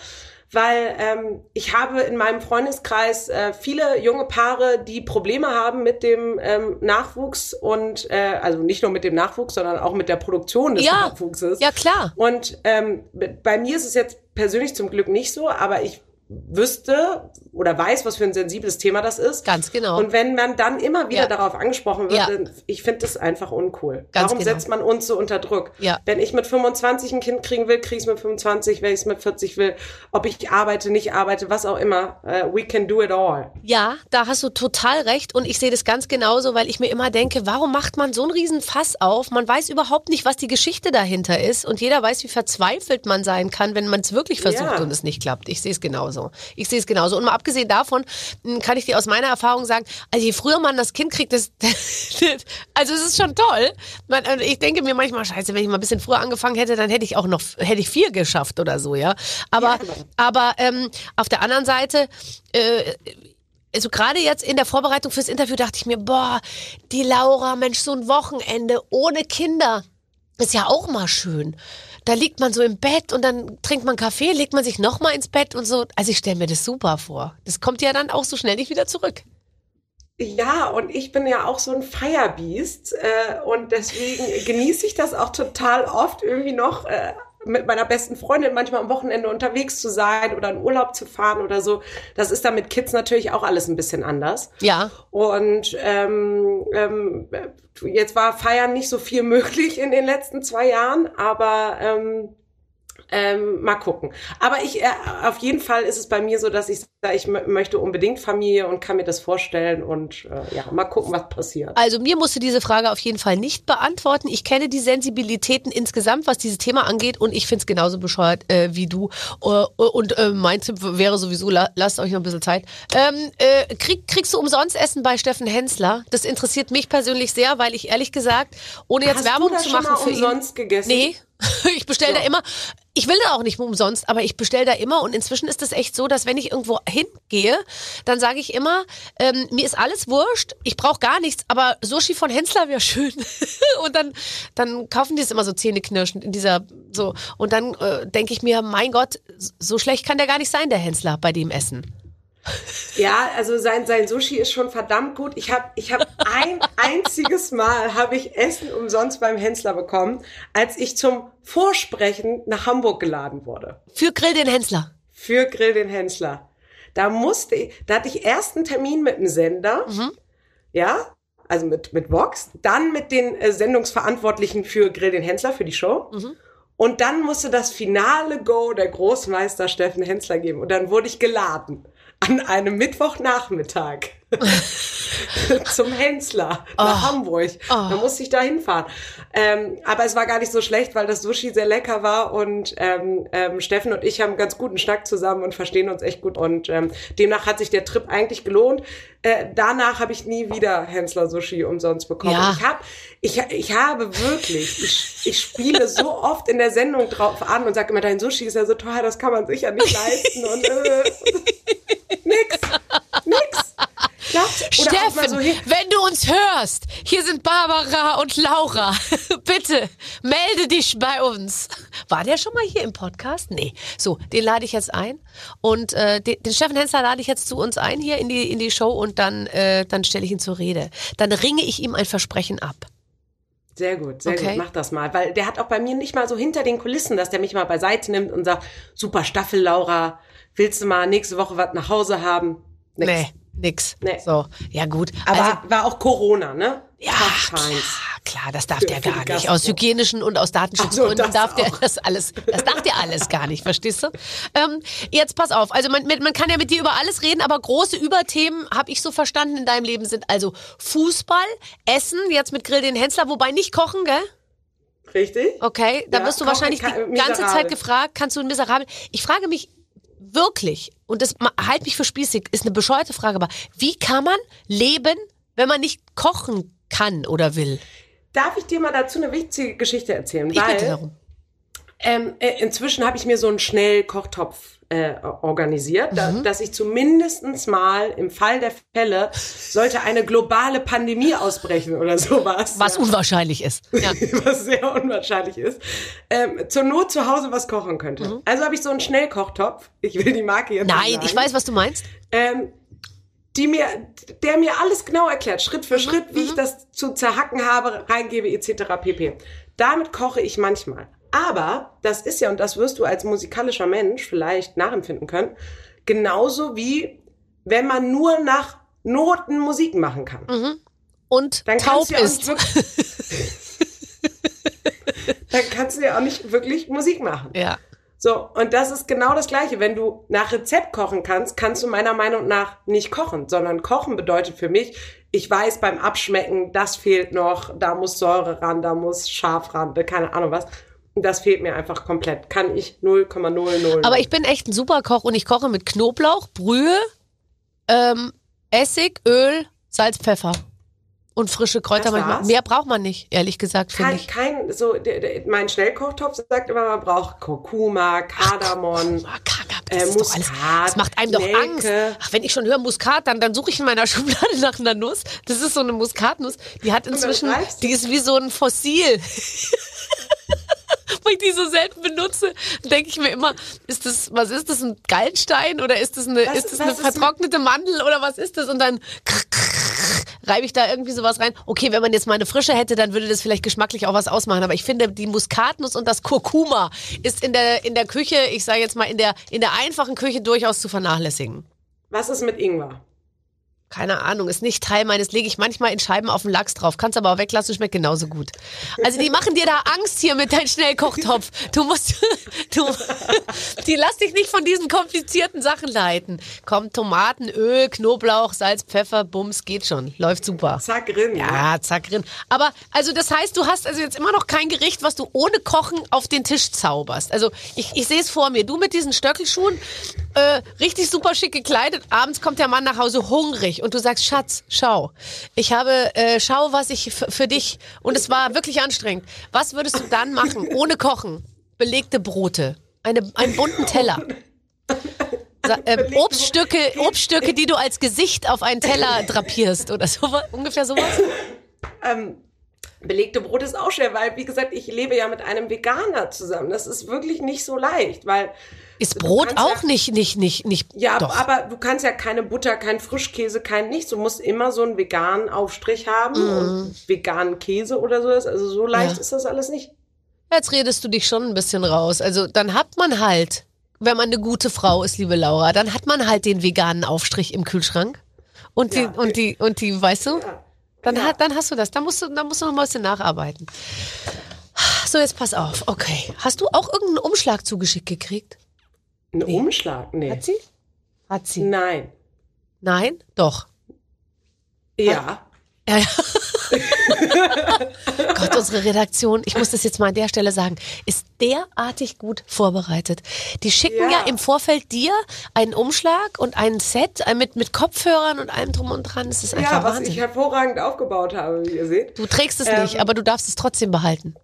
Weil ähm, ich habe in meinem Freundeskreis äh, viele junge Paare, die Probleme haben mit dem ähm, Nachwuchs und äh, also nicht nur mit dem Nachwuchs, sondern auch mit der Produktion des ja, Nachwuchses. Ja, klar. Und ähm, bei mir ist es jetzt persönlich zum Glück nicht so, aber ich wüsste oder weiß, was für ein sensibles Thema das ist. Ganz genau. Und wenn man dann immer wieder ja. darauf angesprochen wird, ja. dann, ich finde das einfach uncool. Ganz Warum genau. setzt man uns so unter Druck? Ja. Wenn ich mit 25 ein Kind kriegen will, kriege ich es mit 25, wenn ich es mit 40 will, ob ich arbeite, nicht arbeite, was auch immer. Uh, we can do it all. Ja, da hast du total recht und ich sehe das ganz genauso, weil ich mir immer denke, warum macht man so einen riesen Fass auf? Man weiß überhaupt nicht, was die Geschichte dahinter ist und jeder weiß, wie verzweifelt man sein kann, wenn man es wirklich versucht ja. und es nicht klappt. Ich sehe es genauso. Ich sehe es genauso. Und mal abgesehen davon hm, kann ich dir aus meiner Erfahrung sagen, also je früher man das Kind kriegt, das, also es ist schon toll. Ich denke mir manchmal, scheiße, wenn ich mal ein bisschen früher angefangen hätte, dann hätte ich auch noch, hätte ich vier geschafft oder so, ja. Aber, ja, genau. aber ähm, auf der anderen Seite, äh, also gerade jetzt in der Vorbereitung fürs Interview dachte ich mir, boah, die Laura, Mensch, so ein Wochenende ohne Kinder ist ja auch mal schön da liegt man so im Bett und dann trinkt man Kaffee, legt man sich nochmal ins Bett und so. Also ich stelle mir das super vor. Das kommt ja dann auch so schnell nicht wieder zurück. Ja, und ich bin ja auch so ein Firebeast äh, und deswegen genieße ich das auch total oft irgendwie noch äh, mit meiner besten Freundin manchmal am Wochenende unterwegs zu sein oder in Urlaub zu fahren oder so. Das ist da mit Kids natürlich auch alles ein bisschen anders. Ja. Und ähm, ähm, jetzt war Feiern nicht so viel möglich in den letzten zwei Jahren, aber ähm, ähm, mal gucken. Aber ich, äh, auf jeden Fall ist es bei mir so, dass ich sage, ich möchte unbedingt Familie und kann mir das vorstellen und äh, ja, mal gucken, was passiert. Also mir musst du diese Frage auf jeden Fall nicht beantworten. Ich kenne die Sensibilitäten insgesamt, was dieses Thema angeht und ich finde es genauso bescheuert äh, wie du. Uh, und äh, mein Tipp wäre sowieso, la lasst euch noch ein bisschen Zeit. Ähm, äh, krieg, kriegst du umsonst Essen bei Steffen Hensler? Das interessiert mich persönlich sehr, weil ich ehrlich gesagt, ohne jetzt Hast Werbung du zu machen schon mal für umsonst ihn. gegessen? Nee. Ich bestelle ja. da immer, ich will da auch nicht umsonst, aber ich bestelle da immer und inzwischen ist es echt so, dass wenn ich irgendwo hingehe, dann sage ich immer, ähm, mir ist alles wurscht, ich brauche gar nichts, aber Sushi von Hensler wäre schön. und dann, dann kaufen die es immer so zähneknirschend in dieser, so. Und dann äh, denke ich mir, mein Gott, so schlecht kann der gar nicht sein, der Hensler, bei dem Essen. Ja, also sein, sein Sushi ist schon verdammt gut. Ich habe ich hab ein einziges Mal habe ich Essen umsonst beim Hensler bekommen, als ich zum Vorsprechen nach Hamburg geladen wurde. Für Grill den Hensler. Für Grill den Hensler. Da musste ich, da hatte ich erst einen Termin mit dem Sender. Mhm. Ja, also mit, mit Vox, dann mit den äh, Sendungsverantwortlichen für Grill den Hensler, für die Show. Mhm. Und dann musste das finale Go der Großmeister Steffen Hensler geben. Und dann wurde ich geladen an einem Mittwochnachmittag zum Hensler nach oh. Hamburg. Oh. Da musste ich da hinfahren. Ähm, aber es war gar nicht so schlecht, weil das Sushi sehr lecker war und ähm, ähm, Steffen und ich haben einen ganz guten Schnack zusammen und verstehen uns echt gut und ähm, demnach hat sich der Trip eigentlich gelohnt. Äh, danach habe ich nie wieder Hensler Sushi umsonst bekommen. Ja. Ich, hab, ich, ich habe wirklich, ich, ich spiele so oft in der Sendung drauf an und sage immer, dein Sushi ist ja so teuer, das kann man sicher nicht leisten und äh, nix, nix. Steffen, so wenn du uns hörst, hier sind Barbara und Laura. Bitte melde dich bei uns. War der schon mal hier im Podcast? Nee. So, den lade ich jetzt ein. Und äh, den, den Steffen Hensler lade ich jetzt zu uns ein hier in die, in die Show und dann, äh, dann stelle ich ihn zur Rede. Dann ringe ich ihm ein Versprechen ab. Sehr gut, sehr Okay. gut, mach das mal. Weil der hat auch bei mir nicht mal so hinter den Kulissen, dass der mich mal beiseite nimmt und sagt, super Staffel, Laura, willst du mal nächste Woche was nach Hause haben? Nix. Nee, nix. Nee. So, ja gut. Aber also, war auch Corona, ne? ja, klar, klar, das darf Für- der gar nicht. Aus hygienischen und aus Datenschutzgründen so, das darf der auch. das alles, das darf der alles gar nicht, verstehst du? Ähm, jetzt pass auf, also man, man kann ja mit dir über alles reden, aber große Überthemen, habe ich so verstanden, in deinem Leben sind also Fußball, Essen, jetzt mit Grill den Hensler, wobei nicht kochen, gell? Richtig? Okay, da Ja, wirst du wahrscheinlich die ganze miserabel. Zeit gefragt, kannst du ein miserabel. Ich frage mich wirklich, und das halt mich für spießig, ist eine bescheuerte Frage, aber wie kann man leben, wenn man nicht kochen kann oder will? Darf ich dir mal dazu eine witzige Geschichte erzählen? Ich Weil bitte darum. Ähm, äh, inzwischen habe ich mir so einen Schnellkochtopf äh, organisiert, da, Mhm. dass ich zumindestens mal im Fall der Fälle sollte eine globale Pandemie ausbrechen oder sowas. Was unwahrscheinlich ist. Ja. was sehr unwahrscheinlich ist, ähm, zur Not zu Hause was kochen könnte. Also habe ich so einen Schnellkochtopf. Ich will die Marke jetzt Mhm. Nein, ich weiß, was du meinst. Ähm, die mir, der mir alles genau erklärt, Schritt Mhm, für Schritt, wie ich das zu zerhacken habe, reingebe, etc. pp. Damit koche ich manchmal. Aber das ist ja, und das wirst du als musikalischer Mensch vielleicht nachempfinden können, genauso wie wenn man nur nach Noten Musik machen kann. Und Dann taub kannst du ja auch ist. nicht wirklich, dann kannst du ja auch nicht wirklich Musik machen. Ja. So, und das ist genau das Gleiche. Wenn du nach Rezept kochen kannst, kannst du meiner Meinung nach nicht kochen, sondern kochen bedeutet für mich, ich weiß beim Abschmecken, das fehlt noch, da muss Säure ran, da muss Schaf ran, keine Ahnung was. Das fehlt mir einfach komplett. Kann ich 0,00. Aber ich bin echt ein super Koch und ich koche mit Knoblauch, Brühe, ähm, Essig, Öl, Salz, Pfeffer und frische Kräuter Das manchmal. Mehr braucht man nicht, ehrlich gesagt, finde kein, ich. kein, so, mein Schnellkochtopf sagt immer, man braucht Kurkuma, Kardamom. Ah, Kagab, das Äh, doch alles. Muskat, Das macht einem doch Nelke. Angst. Ach, wenn ich schon höre Muskat, dann, dann suche ich in meiner Schublade nach einer Nuss. Das ist so eine Muskatnuss. Die hat inzwischen, die ist wie so ein Fossil. Weil ich die so selten benutze, denke ich mir immer, ist das, was ist das, ein Gallenstein oder ist das eine, Was- ist das eine vertrocknete Mandel oder was ist das? Und dann reibe ich da irgendwie sowas rein. Okay, wenn man jetzt mal eine frische hätte, dann würde das vielleicht geschmacklich auch was ausmachen. Aber ich finde, die Muskatnuss und das Kurkuma ist in der, in der Küche, ich sage jetzt mal, in der, in der einfachen Küche durchaus zu vernachlässigen. Was ist mit Ingwer? Keine Ahnung, ist nicht Teil meines, lege ich manchmal in Scheiben auf den Lachs drauf. Kannst aber auch weglassen, schmeckt genauso gut. Also die machen dir da Angst hier mit deinem Schnellkochtopf. Du musst, du, die lass dich nicht von diesen komplizierten Sachen leiten. Komm, Tomaten, Öl, Knoblauch, Salz, Pfeffer, Bums, geht schon. Läuft super. Zack, Rind. Ja, zack, drin. Aber, also das heißt, du hast also jetzt immer noch kein Gericht, was du ohne Kochen auf den Tisch zauberst. Also ich, ich sehe es vor mir. Du mit diesen Stöckelschuhen, äh, richtig super schick gekleidet. Abends kommt der Mann nach Hause hungrig und du sagst, Schatz, schau, ich habe, äh, schau, was ich für dich, und es war wirklich anstrengend. Was würdest du dann machen, ohne Kochen? Belegte Brote, eine, einen bunten Teller. Sa ähm, Obststücke, Obststücke, die du als Gesicht auf einen Teller drapierst oder so, ungefähr sowas. Ähm, belegte Brot ist auch schwer, weil, wie gesagt, ich lebe ja mit einem Veganer zusammen. Das ist wirklich nicht so leicht, weil. Ist Brot auch ja, nicht, nicht, nicht, nicht. Ja, doch. aber du kannst ja keine Butter, kein Frischkäse, kein nichts. Du musst immer so einen veganen Aufstrich haben und veganen Käse oder so. Also so leicht. Ja. ist das alles nicht. Jetzt redest du dich schon ein bisschen raus. Also dann hat man halt, wenn man eine gute Frau ist, liebe Laura, dann hat man halt den veganen Aufstrich im Kühlschrank. Und die, Ja. und die, und die, weißt du? Dann, Ja. hat, dann hast du das. Dann musst du, dann musst du noch mal ein bisschen nacharbeiten. So, jetzt pass auf. Okay. Hast du auch irgendeinen Umschlag zugeschickt gekriegt? Ein Umschlag? Nee. Hat sie? Hat sie. Nein. Nein? Doch. Ja. Ja, ja. Gott, unsere Redaktion, ich muss das jetzt mal an der Stelle sagen, ist derartig gut vorbereitet. Die schicken ja, Ja. im Vorfeld dir einen Umschlag und ein Set äh, mit, mit Kopfhörern und allem drum und dran. Das ist einfach Ja, was Wahnsinn. ich hervorragend aufgebaut habe, wie ihr seht. du trägst es Ähm, nicht, aber du darfst es trotzdem behalten.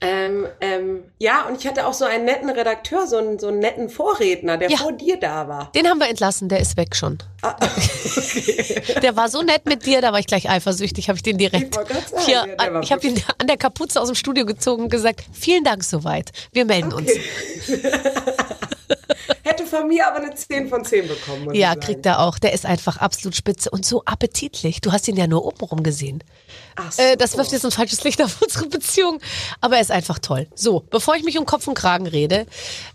Ähm, ähm, ja, und ich hatte auch so einen netten Redakteur, so einen, so einen netten Vorredner, der Ja. vor dir da war. Den haben wir entlassen, der ist weg schon. Der war so nett mit dir, da war ich gleich eifersüchtig, habe ich den direkt Ich sagen, hier, ich habe ihn an der Kapuze aus dem Studio gezogen und gesagt, vielen Dank soweit, wir melden uns. Hätte von mir aber eine 10 von 10 bekommen. Ja, kriegt er auch. Der ist einfach absolut spitze und so appetitlich. Du hast ihn ja nur obenrum gesehen. Ach so. Äh, das wirft jetzt ein falsches Licht auf unsere Beziehung. Aber er ist einfach toll. So, bevor ich mich um Kopf und Kragen rede,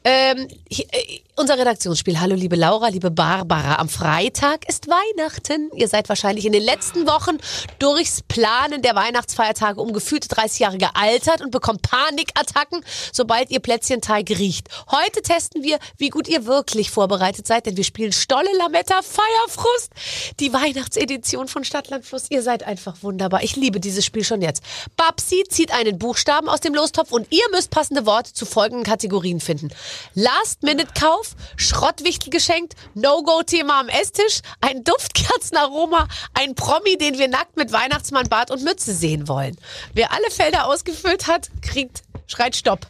ähm, hier, äh, unser Redaktionsspiel. Hallo, liebe Laura, liebe Barbara. Am Freitag ist Weihnachten. Ihr seid wahrscheinlich in den letzten Wochen durchs Planen der Weihnachtsfeiertage um gefühlte 30 Jahre gealtert und bekommt Panikattacken, sobald ihr Plätzchenteig riecht. Heute testen wir, wie gut ihr wirklich vorbereitet seid, denn wir spielen Stolle Lametta Feierfrust, die Weihnachtsedition von Stadtland Fluss. Ihr seid einfach wunderbar. Ich liebe dieses Spiel schon jetzt. Babsi zieht einen Buchstaben aus dem Lostopf und ihr müsst passende Worte zu folgenden Kategorien finden. Last-Minute-Kauf, Schrottwichtel geschenkt, No-Go-Thema am Esstisch, ein Duftkerzenaroma, ein Promi, den wir nackt mit Weihnachtsmann, Bart und Mütze sehen wollen. Wer alle Felder ausgefüllt hat, kriegt, schreit Stopp.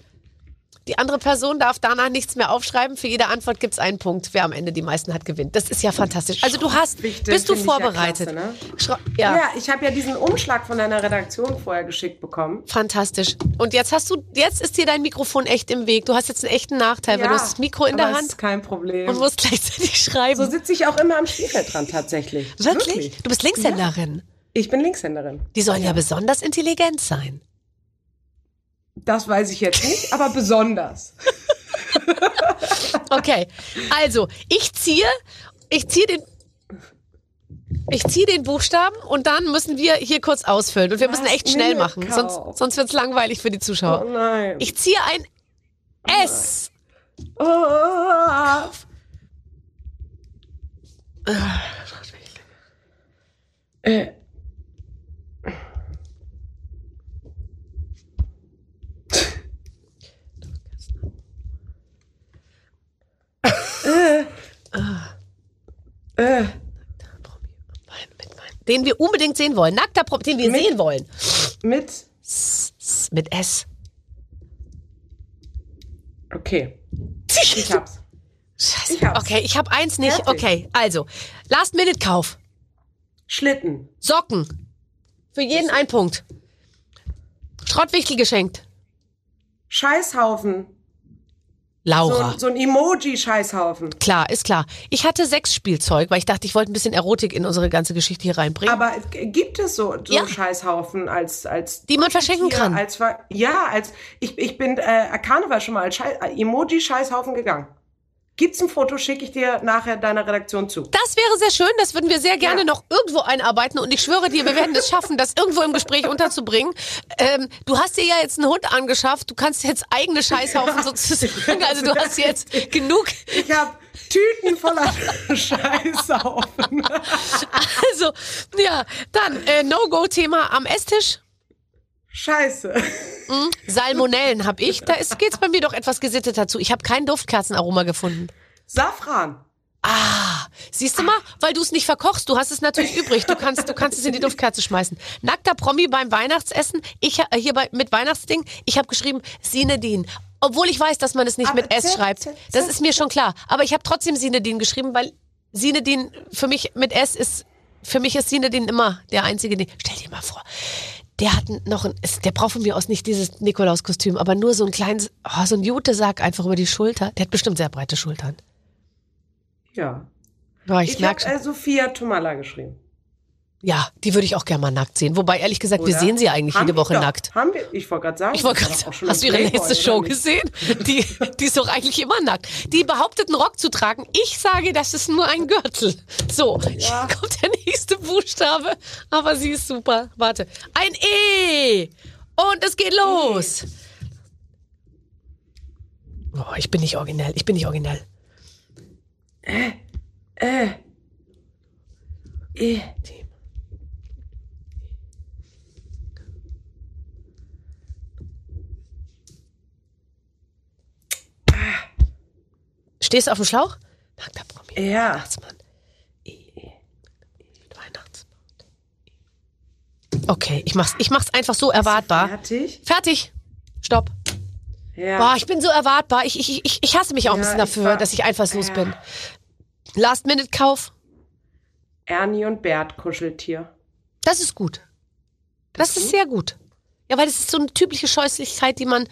Die andere Person darf danach nichts mehr aufschreiben. Für jede Antwort gibt es einen Punkt. Wer am Ende die meisten hat, gewinnt. Das ist ja fantastisch. Also du hast, bist du ich ja vorbereitet? klasse, ne? Ja, ja, ich habe ja diesen Umschlag von deiner Redaktion vorher geschickt bekommen. fantastisch. Und jetzt hast du, jetzt ist dir dein Mikrofon echt im Weg. Du hast jetzt einen echten Nachteil, weil du hast das Mikro in der ist Hand kein Problem. und musst gleichzeitig schreiben. so sitze ich auch immer am Spielfeldrand tatsächlich. Wirklich? Du bist Linkshänderin. Ich bin Linkshänderin. Die sollen ja besonders intelligent sein. Das weiß ich jetzt nicht, aber besonders. Okay, also ich ziehe, ich ziehe den, ich ziehe den Buchstaben und dann müssen wir hier kurz ausfüllen und wir müssen echt schnell machen, sonst, sonst wird's langweilig für die Oh Zuschauer. nein. Ich ziehe ein S. oh. Äh. Äh. Den wir unbedingt sehen wollen. Nackter Promi, den wir Mit- sehen wollen. Mit. S- s- Mit S. Okay. Ich hab's. Scheiße. Ich hab's. Okay, ich habe eins nicht. Fertig. Okay, also Last-Minute-Kauf. Schlitten. Socken. Für jeden ein Punkt. Schrottwichtel geschenkt. Scheißhaufen. Laura. So, so ein Emoji-Scheißhaufen. Klar, ist klar. Ich hatte sechs Spielzeug, weil ich dachte, ich wollte ein bisschen Erotik in unsere ganze Geschichte hier reinbringen. Aber gibt es so, so Ja. Scheißhaufen als als Die man verschenken Tier, kann. Als ja, als ich ich bin äh, Karneval schon mal als Schei äh, Emoji Scheißhaufen gegangen. Gibt's ein Foto, schicke ich dir nachher deiner Redaktion zu. Das wäre sehr schön, das würden wir sehr gerne Ja. noch irgendwo einarbeiten und ich schwöre dir, wir werden es schaffen, das irgendwo im Gespräch unterzubringen. Ähm, du hast dir ja jetzt einen Hund angeschafft, du kannst jetzt eigene Scheißhaufen sozusagen, also du hast jetzt genug. Ich habe Tüten voller Scheißhaufen. Also, ja, dann äh, No-Go-Thema am Esstisch. Scheiße. Salmonellen habe ich, da ist, geht's bei mir doch etwas gesitteter zu. Ich habe kein Duftkerzenaroma gefunden. Safran. Ah, siehst du mal, weil du es nicht verkochst, du hast es natürlich übrig. Du kannst, du kannst es in die Duftkerze schmeißen. Nackter Promi beim Weihnachtsessen. Ich äh, hier bei, mit Weihnachtsding. Ich habe geschrieben Sinedin. Obwohl ich weiß, dass man es nicht Aber mit S schreibt. Das ist mir schon klar. Aber ich habe trotzdem Sinedin geschrieben, weil Sinedin für mich mit S ist, für mich ist Sinedin immer der einzige. Stell dir mal vor. Der hat noch ein, der braucht von mir aus nicht dieses Nikolauskostüm, aber nur so ein kleines, oh, so ein Jutesack einfach über die Schulter. Der hat bestimmt sehr breite Schultern. Ja. Boah, ich, Ich, habe äh, Sophia Tomala geschrieben. Ja, die würde ich auch gerne mal nackt sehen. Wobei, ehrlich gesagt, wir Oder? sehen sie eigentlich Haben jede wir Woche doch. nackt. Haben wir? Ich wollte gerade sagen. Ich wollte gerade sagen, hast du ihre Playboy, oder Show nicht? gesehen? Die, die ist doch eigentlich immer nackt. Die behauptet, einen Rock zu tragen. Ich sage, das ist nur ein Gürtel. So, Ja. hier kommt der nächste Buchstabe. Aber sie ist super. Warte. Ein E. Und es geht los. Oh, ich bin nicht originell. Ich bin nicht originell. Äh. Eh. Stehst du auf dem Schlauch? Nackter Promi. Ja. Weihnachtsmann. Weihnachtsmann. Okay, ich mach's, ich mach's einfach so erwartbar. Fertig? Fertig. Stopp. Ja. Boah, ich bin so erwartbar. Ich, ich, ich, ich hasse mich auch ein Ja, bisschen ich dafür, war- dass ich einfallslos Ja. bin. Last-Minute-Kauf. Ernie und Bert Kuscheltier. Das ist gut. Das ist sehr gut. Ja, weil das ist so eine typische Scheußlichkeit, die man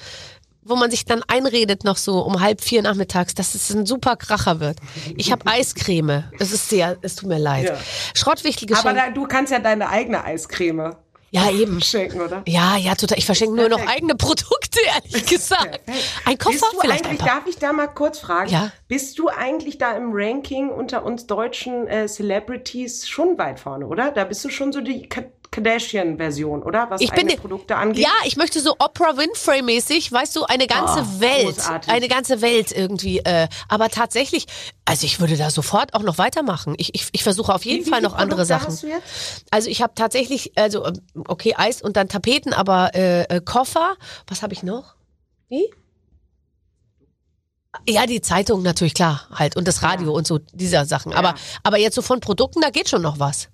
wo man sich dann einredet noch so um halb vier nachmittags, dass es ein super Kracher wird. Ich habe Eiscreme. Es ist sehr, es tut mir leid. Ja. Schrottwichtelgeschenk. Aber da, du kannst ja deine eigene Eiscreme ja, eben. schenken, oder? Ja, ja, total. Ich verschenke nur noch eigene Produkte, ehrlich gesagt. Ein Koffer, vielleicht ein paar. darf ich da mal kurz fragen? Ja. Bist du eigentlich da im Ranking unter uns deutschen äh, Celebrities schon weit vorne, oder? Da bist du schon so die Kardashian-Version, oder? Was Ich bin eigene die- Produkte angeht. Ja, ich möchte so Oprah Winfrey-mäßig, weißt du, eine ganze Oh, Welt, großartig. eine ganze Welt irgendwie. Äh, aber tatsächlich, also ich würde da sofort auch noch weitermachen. Ich, ich, ich versuche auf jeden Wie- wie Fall viele noch andere Sachen. Hast du jetzt? Also ich habe tatsächlich, also ähm, okay, Eis und dann Tapeten, aber äh, äh, Koffer. Was habe ich noch? Wie? Ja, die Zeitung natürlich klar halt und das Radio Ja. und so dieser Sachen. Aber Ja. aber jetzt so von Produkten, da geht schon noch was.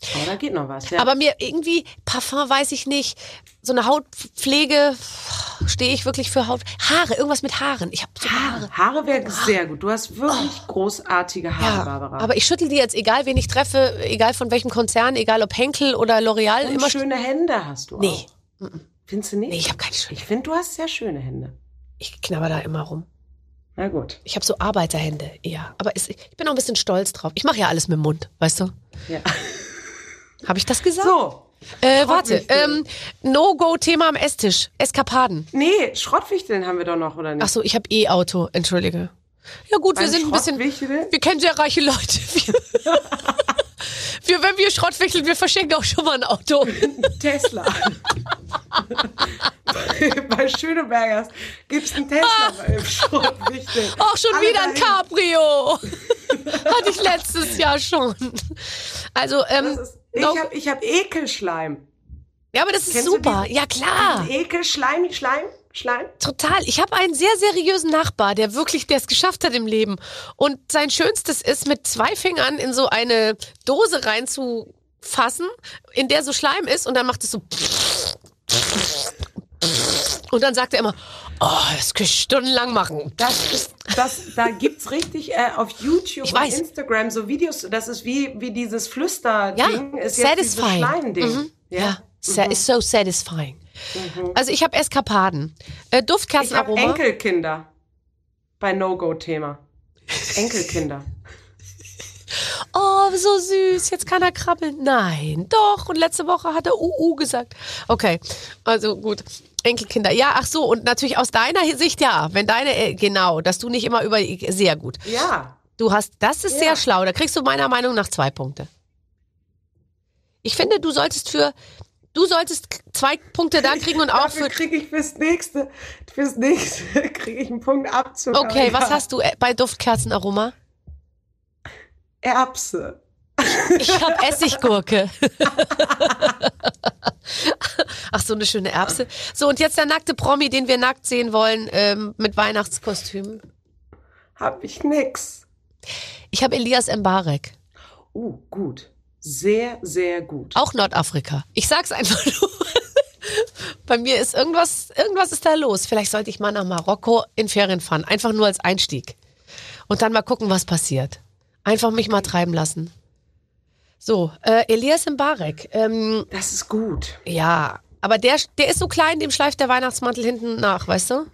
Oh, da geht noch was, ja. Aber mir irgendwie Parfum weiß ich nicht. So eine Hautpflege stehe ich wirklich für Haut. Haare, irgendwas mit Haaren. Ich habe so Haare. Haare, Haare wäre sehr gut. Du hast wirklich großartige Haare, Ja, Barbara. aber ich schüttel die jetzt, egal wen ich treffe, egal von welchem Konzern, egal ob Henkel oder L'Oreal, Und immer schöne Hände hast du Nee. auch. Findest du nicht? Nee, ich habe keine schönen. Ich finde, du hast sehr schöne Hände. Ich knabber da immer rum. Na gut. Ich habe so Arbeiterhände eher. Aber es, ich bin auch ein bisschen stolz drauf. Ich mache ja alles mit dem Mund, weißt du? Ja. Habe ich das gesagt? So. Äh, warte, ähm, No-Go-Thema am Esstisch. Eskapaden. Nee, Schrottwichteln haben wir doch noch, oder nicht? Ach so, ich habe E-Auto, entschuldige. Ja gut, wir Ein sind ein bisschen, wir kennen sehr reiche Leute. Wir, wir, wenn wir Schrott wichteln, wir verschenken auch schon mal ein Auto. Tesla. bei Schönebergers gibt's einen Tesla beim Schrottwichteln. Auch schon Alle wieder ein dahin. Cabrio. Hatte ich letztes Jahr schon. Also, ähm, Das ist, ich no, habe hab Ekelschleim. ja, aber das ist Kennst du super. Ja, klar. Ekelschleim, Schleim, Schleim? Total. Ich habe einen sehr seriösen Nachbar, der wirklich, der es geschafft hat im Leben. Und sein Schönstes ist, mit zwei Fingern in so eine Dose reinzufassen, in der so Schleim ist und dann macht es so. Und dann sagt er immer, oh, das kann ich stundenlang machen. Das ist, das, da gibt's richtig äh, auf YouTube Ich und weiß. Instagram so Videos. Das ist wie, wie dieses Ja, Flüster-Ding. ist jetzt dieses satisfying. Mhm. Ja, sa is so satisfying. Also ich habe Eskapaden. Äh, Ich habe Duftkerzenaroma. Enkelkinder bei No-Go-Thema. Enkelkinder. Oh, so süß. Jetzt kann er krabbeln. Nein, doch. Und letzte Woche hat er UU gesagt. Okay, also gut. Enkelkinder. Ja, ach so. Und natürlich aus deiner Sicht ja. Wenn deine, äh, genau, dass du nicht immer über, sehr gut. Ja. Du hast, das ist Ja. sehr schlau. Da kriegst du meiner Meinung nach zwei Punkte. Ich finde, du solltest für, du solltest zwei Punkte da kriegen und auch für, kriege ich fürs nächste, fürs nächste kriege ich einen Punkt Abzug. okay, was hast du äh, bei Duftkerzenaroma? Erbse. Ich habe Essiggurke. Ach, so eine schöne Erbse. So, und jetzt der nackte Promi, den wir nackt sehen wollen, ähm, mit Weihnachtskostüm. Hab ich nix. Ich habe Elias Mbarek. Uh, gut. Sehr, sehr gut. Auch Nordafrika. Ich sag's einfach nur. Bei mir ist irgendwas, irgendwas ist da los. Vielleicht sollte ich mal nach Marokko in Ferien fahren. Einfach nur als Einstieg. Und dann mal gucken, was passiert. Einfach mich mal treiben lassen. So, äh, Elias Mbarek. Ähm, Das ist gut. Ja, aber der, der ist so klein, dem schleift der Weihnachtsmantel hinten nach, weißt du?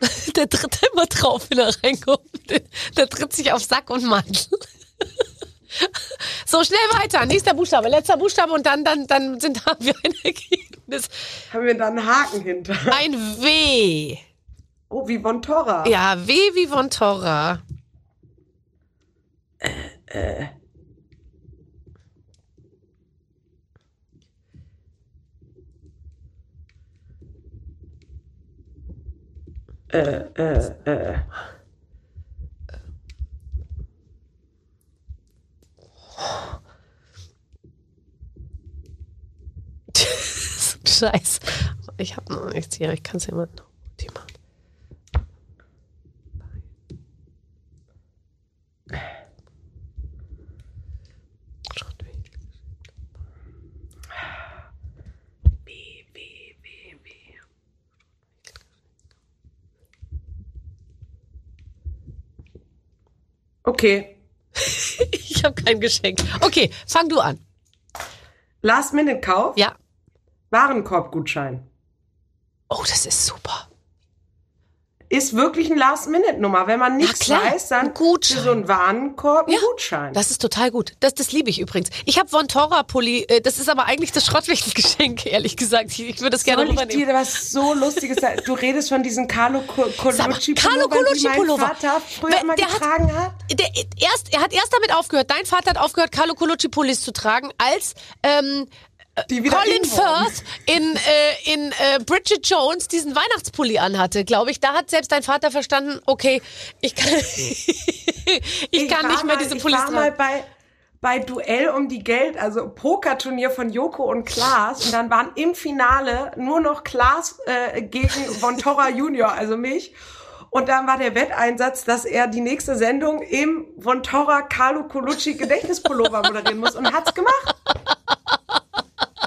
Der tritt immer drauf, wenn er reinkommt. Der, der tritt sich auf Sack und Mantel. So, schnell weiter. Nächster Buchstabe, letzter Buchstabe und dann, dann, dann sind, haben wir ein Ergebnis. Haben wir da einen Haken hinter? Ein W. Oh, wie Von Torra. Ja, W wie von Torra. Scheiß. Ich hab noch nichts hier, ich kann es jemand Okay. Ich habe kein Geschenk. Okay, fang du an. Last-Minute-Kauf. Ja. Warenkorbgutschein. Oh, das ist super. Ist wirklich ein Last-Minute-Nummer. Wenn man nichts weiß, dann ein für so einen Warenkorb ein Ja, Gutschein. Das ist total gut. Das, das liebe ich übrigens. Ich habe Vontora-Pulli, äh, das ist aber eigentlich das Schrottwichtelgeschenk, ehrlich gesagt. Ich, ich würde es gerne Soll ich dir was so Lustiges sagen? Du redest von diesen Carlo Co- Sag mal, Colucci Carlo Pullovern, Colucci die mein Pullover. Vater früher hat- getragen hat. Der, erst, er hat erst damit aufgehört, dein Vater hat aufgehört, Carlo Colucci Pullis zu tragen, als ähm, Colin. Firth in, äh, in äh, Bridget Jones diesen Weihnachtspulli anhatte, glaube ich. Da hat selbst dein Vater verstanden, okay, ich kann, ich kann war nicht mehr mal, diese ich Pullis war mal tragen. bei bei Duell um die Geld, also Pokerturnier von Joko und Klaas und dann waren im Finale nur noch Klaas äh, gegen Vontora Junior, also mich. Und dann war der Wetteinsatz, dass er die nächste Sendung im Vontora Carlo Colucci Gedächtnispullover moderieren muss und hat's gemacht.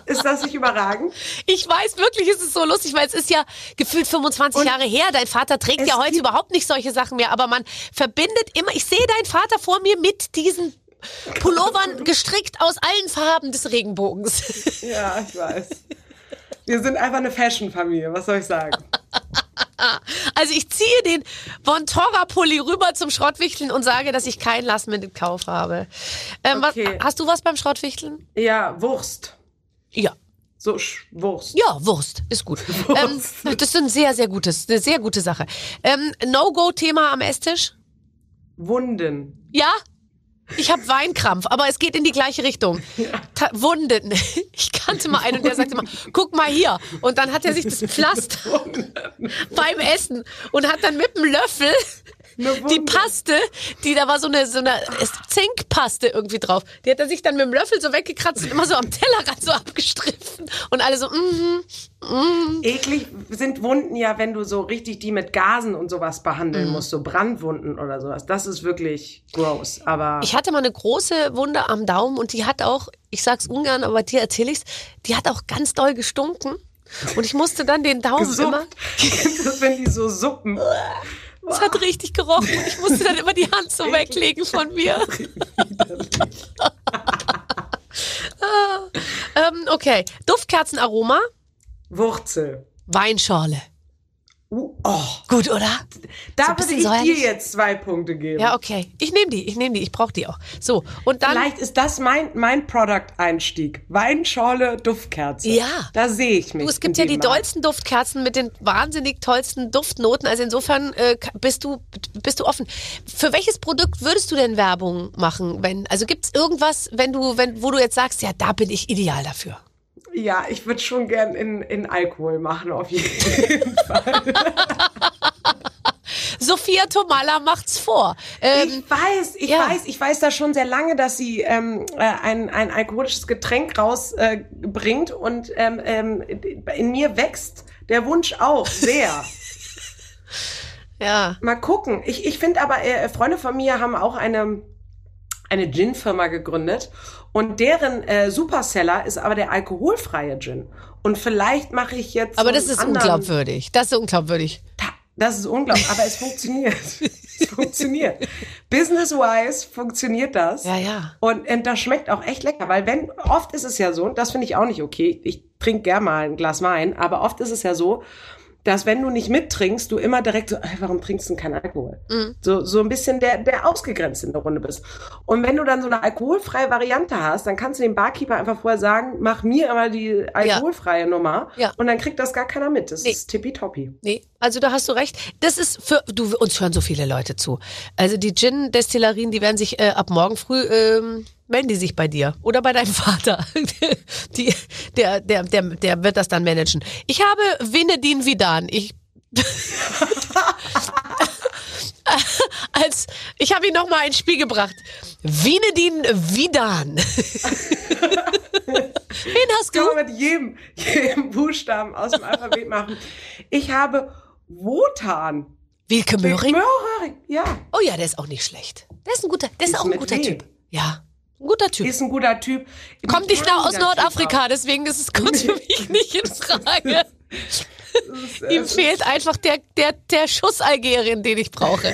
Ist das nicht überragend? Ich weiß wirklich, es ist so lustig, weil es ist ja gefühlt 25 Und Jahre her. Dein Vater trägt ja heute überhaupt nicht solche Sachen mehr, aber man verbindet immer, ich sehe deinen Vater vor mir mit diesen Pullovern gestrickt aus allen Farben des Regenbogens. Ja, ich weiß. Wir sind einfach eine Fashion-Familie, was soll ich sagen? Also ich ziehe den Vontora-Pulli rüber zum Schrottwichteln und sage, dass ich keinen Last-Minute-Kauf habe. Ähm, Okay. was, hast du was beim Schrottwichteln? Ja, Wurst. Ja. So Wurst. Ja, Wurst, ist gut. Wurst. Ähm, das ist ein sehr, sehr gutes, eine sehr gute Sache. Ähm, No-Go-Thema am Esstisch? Wunden. Ja? Ich habe Weinkrampf, aber es geht in die gleiche Richtung. Ta Wunden. Ich kannte mal einen und der sagte mal, guck mal hier. Und dann hat er sich das Pflaster beim Essen und hat dann mit dem Löffel die. Paste, die da war so eine, so eine Zinkpaste irgendwie drauf. Die hat er sich dann mit dem Löffel so weggekratzt und immer so am Tellerrand so abgestriffen. Und alle so, mhm. Eklig sind Wunden ja, wenn du so richtig die mit Gasen und sowas behandeln musst, so Brandwunden oder sowas. Das ist wirklich gross. Aber Ich hatte mal eine große Wunde am Daumen und die hat auch, ich sag's ungern, aber dir erzähle ich's, die hat auch ganz doll gestunken. Und ich musste dann den Daumen immer. Kennst du das, wenn die so suppen? es hat richtig gerochen. Und ich musste dann immer die Hand so weglegen von mir. Ah, ähm, okay, Duftkerzenaroma, Wurzel. Weinschorle. Uh, oh, Gut, oder? da ein würde ich dir säuerlich. jetzt zwei Punkte geben. Ja, okay. Ich nehme die, ich nehme die, ich brauche die auch. So, und dann Vielleicht ist das mein, mein Product-Einstieg. Weinschorle, Duftkerze. Ja. Da sehe ich mich. Du, es gibt ja die Markt. dollsten Duftkerzen mit den wahnsinnig tollsten Duftnoten. Also insofern äh, bist du bist du offen. Für welches Produkt würdest du denn Werbung machen? Wenn also gibt's irgendwas, wenn du wenn wo du jetzt sagst, ja, da bin ich ideal dafür. Ja, ich würde schon gern in, in Alkohol machen, auf jeden Fall. Sophia Tomalla macht's vor. Ähm, Ich weiß, ich ja. weiß, ich weiß da schon sehr lange, dass sie ähm, äh, ein, ein alkoholisches Getränk rausbringt äh, bringt und ähm, ähm, in mir wächst der Wunsch auch sehr. ja. Mal gucken. Ich, ich finde aber, äh, Freunde von mir haben auch eine, eine Gin-Firma gegründet und deren äh, Superseller ist aber der alkoholfreie Gin. Und vielleicht mache ich jetzt. Aber das ist anderen- unglaubwürdig. Das ist unglaubwürdig. Das ist unglaublich, aber es funktioniert. es funktioniert. Business-wise funktioniert das. Ja, ja. Und, und das schmeckt auch echt lecker, weil wenn, oft ist es ja so, und das finde ich auch nicht okay, ich trinke gern mal ein Glas Wein, aber oft ist es ja so, dass wenn du nicht mittrinkst, du immer direkt so, "Ey, warum trinkst du denn keinen Alkohol? Mhm. So, so ein bisschen der, der ausgegrenzt in der Runde bist. Und wenn du dann so eine alkoholfreie Variante hast, dann kannst du dem Barkeeper einfach vorher sagen, mach mir immer die alkoholfreie Nummer. Ja. Und dann kriegt das gar keiner mit. Das Nee. ist tippitoppi. Nee, also da hast du recht. Das ist für du uns hören so viele Leute zu. Also die Gin Destillerien, die werden sich äh, ab morgen früh ähm, melden die sich bei dir oder bei deinem Vater. die, der, der, der, der wird das dann managen. Ich habe Vinedin Vidan. Ich als ich habe ihn noch mal ins Spiel gebracht. Vinedin Vidan. Wen hast du? Kann man mit jedem, jedem Buchstaben aus dem Alphabet machen. Ich habe Wotan. Wilke Möhring. Möhring. Ja. Oh ja, der ist auch nicht schlecht. Der ist ein guter, der ist, Ist auch ein guter W. Typ. Ja, ein guter Typ. Ist ein guter Typ. Kommt nicht Ein aus Nordafrika, deswegen ist es kommt für mich nicht in Frage. Ist, Ihm fehlt einfach der, der, der Schuss Algerien, den ich brauche.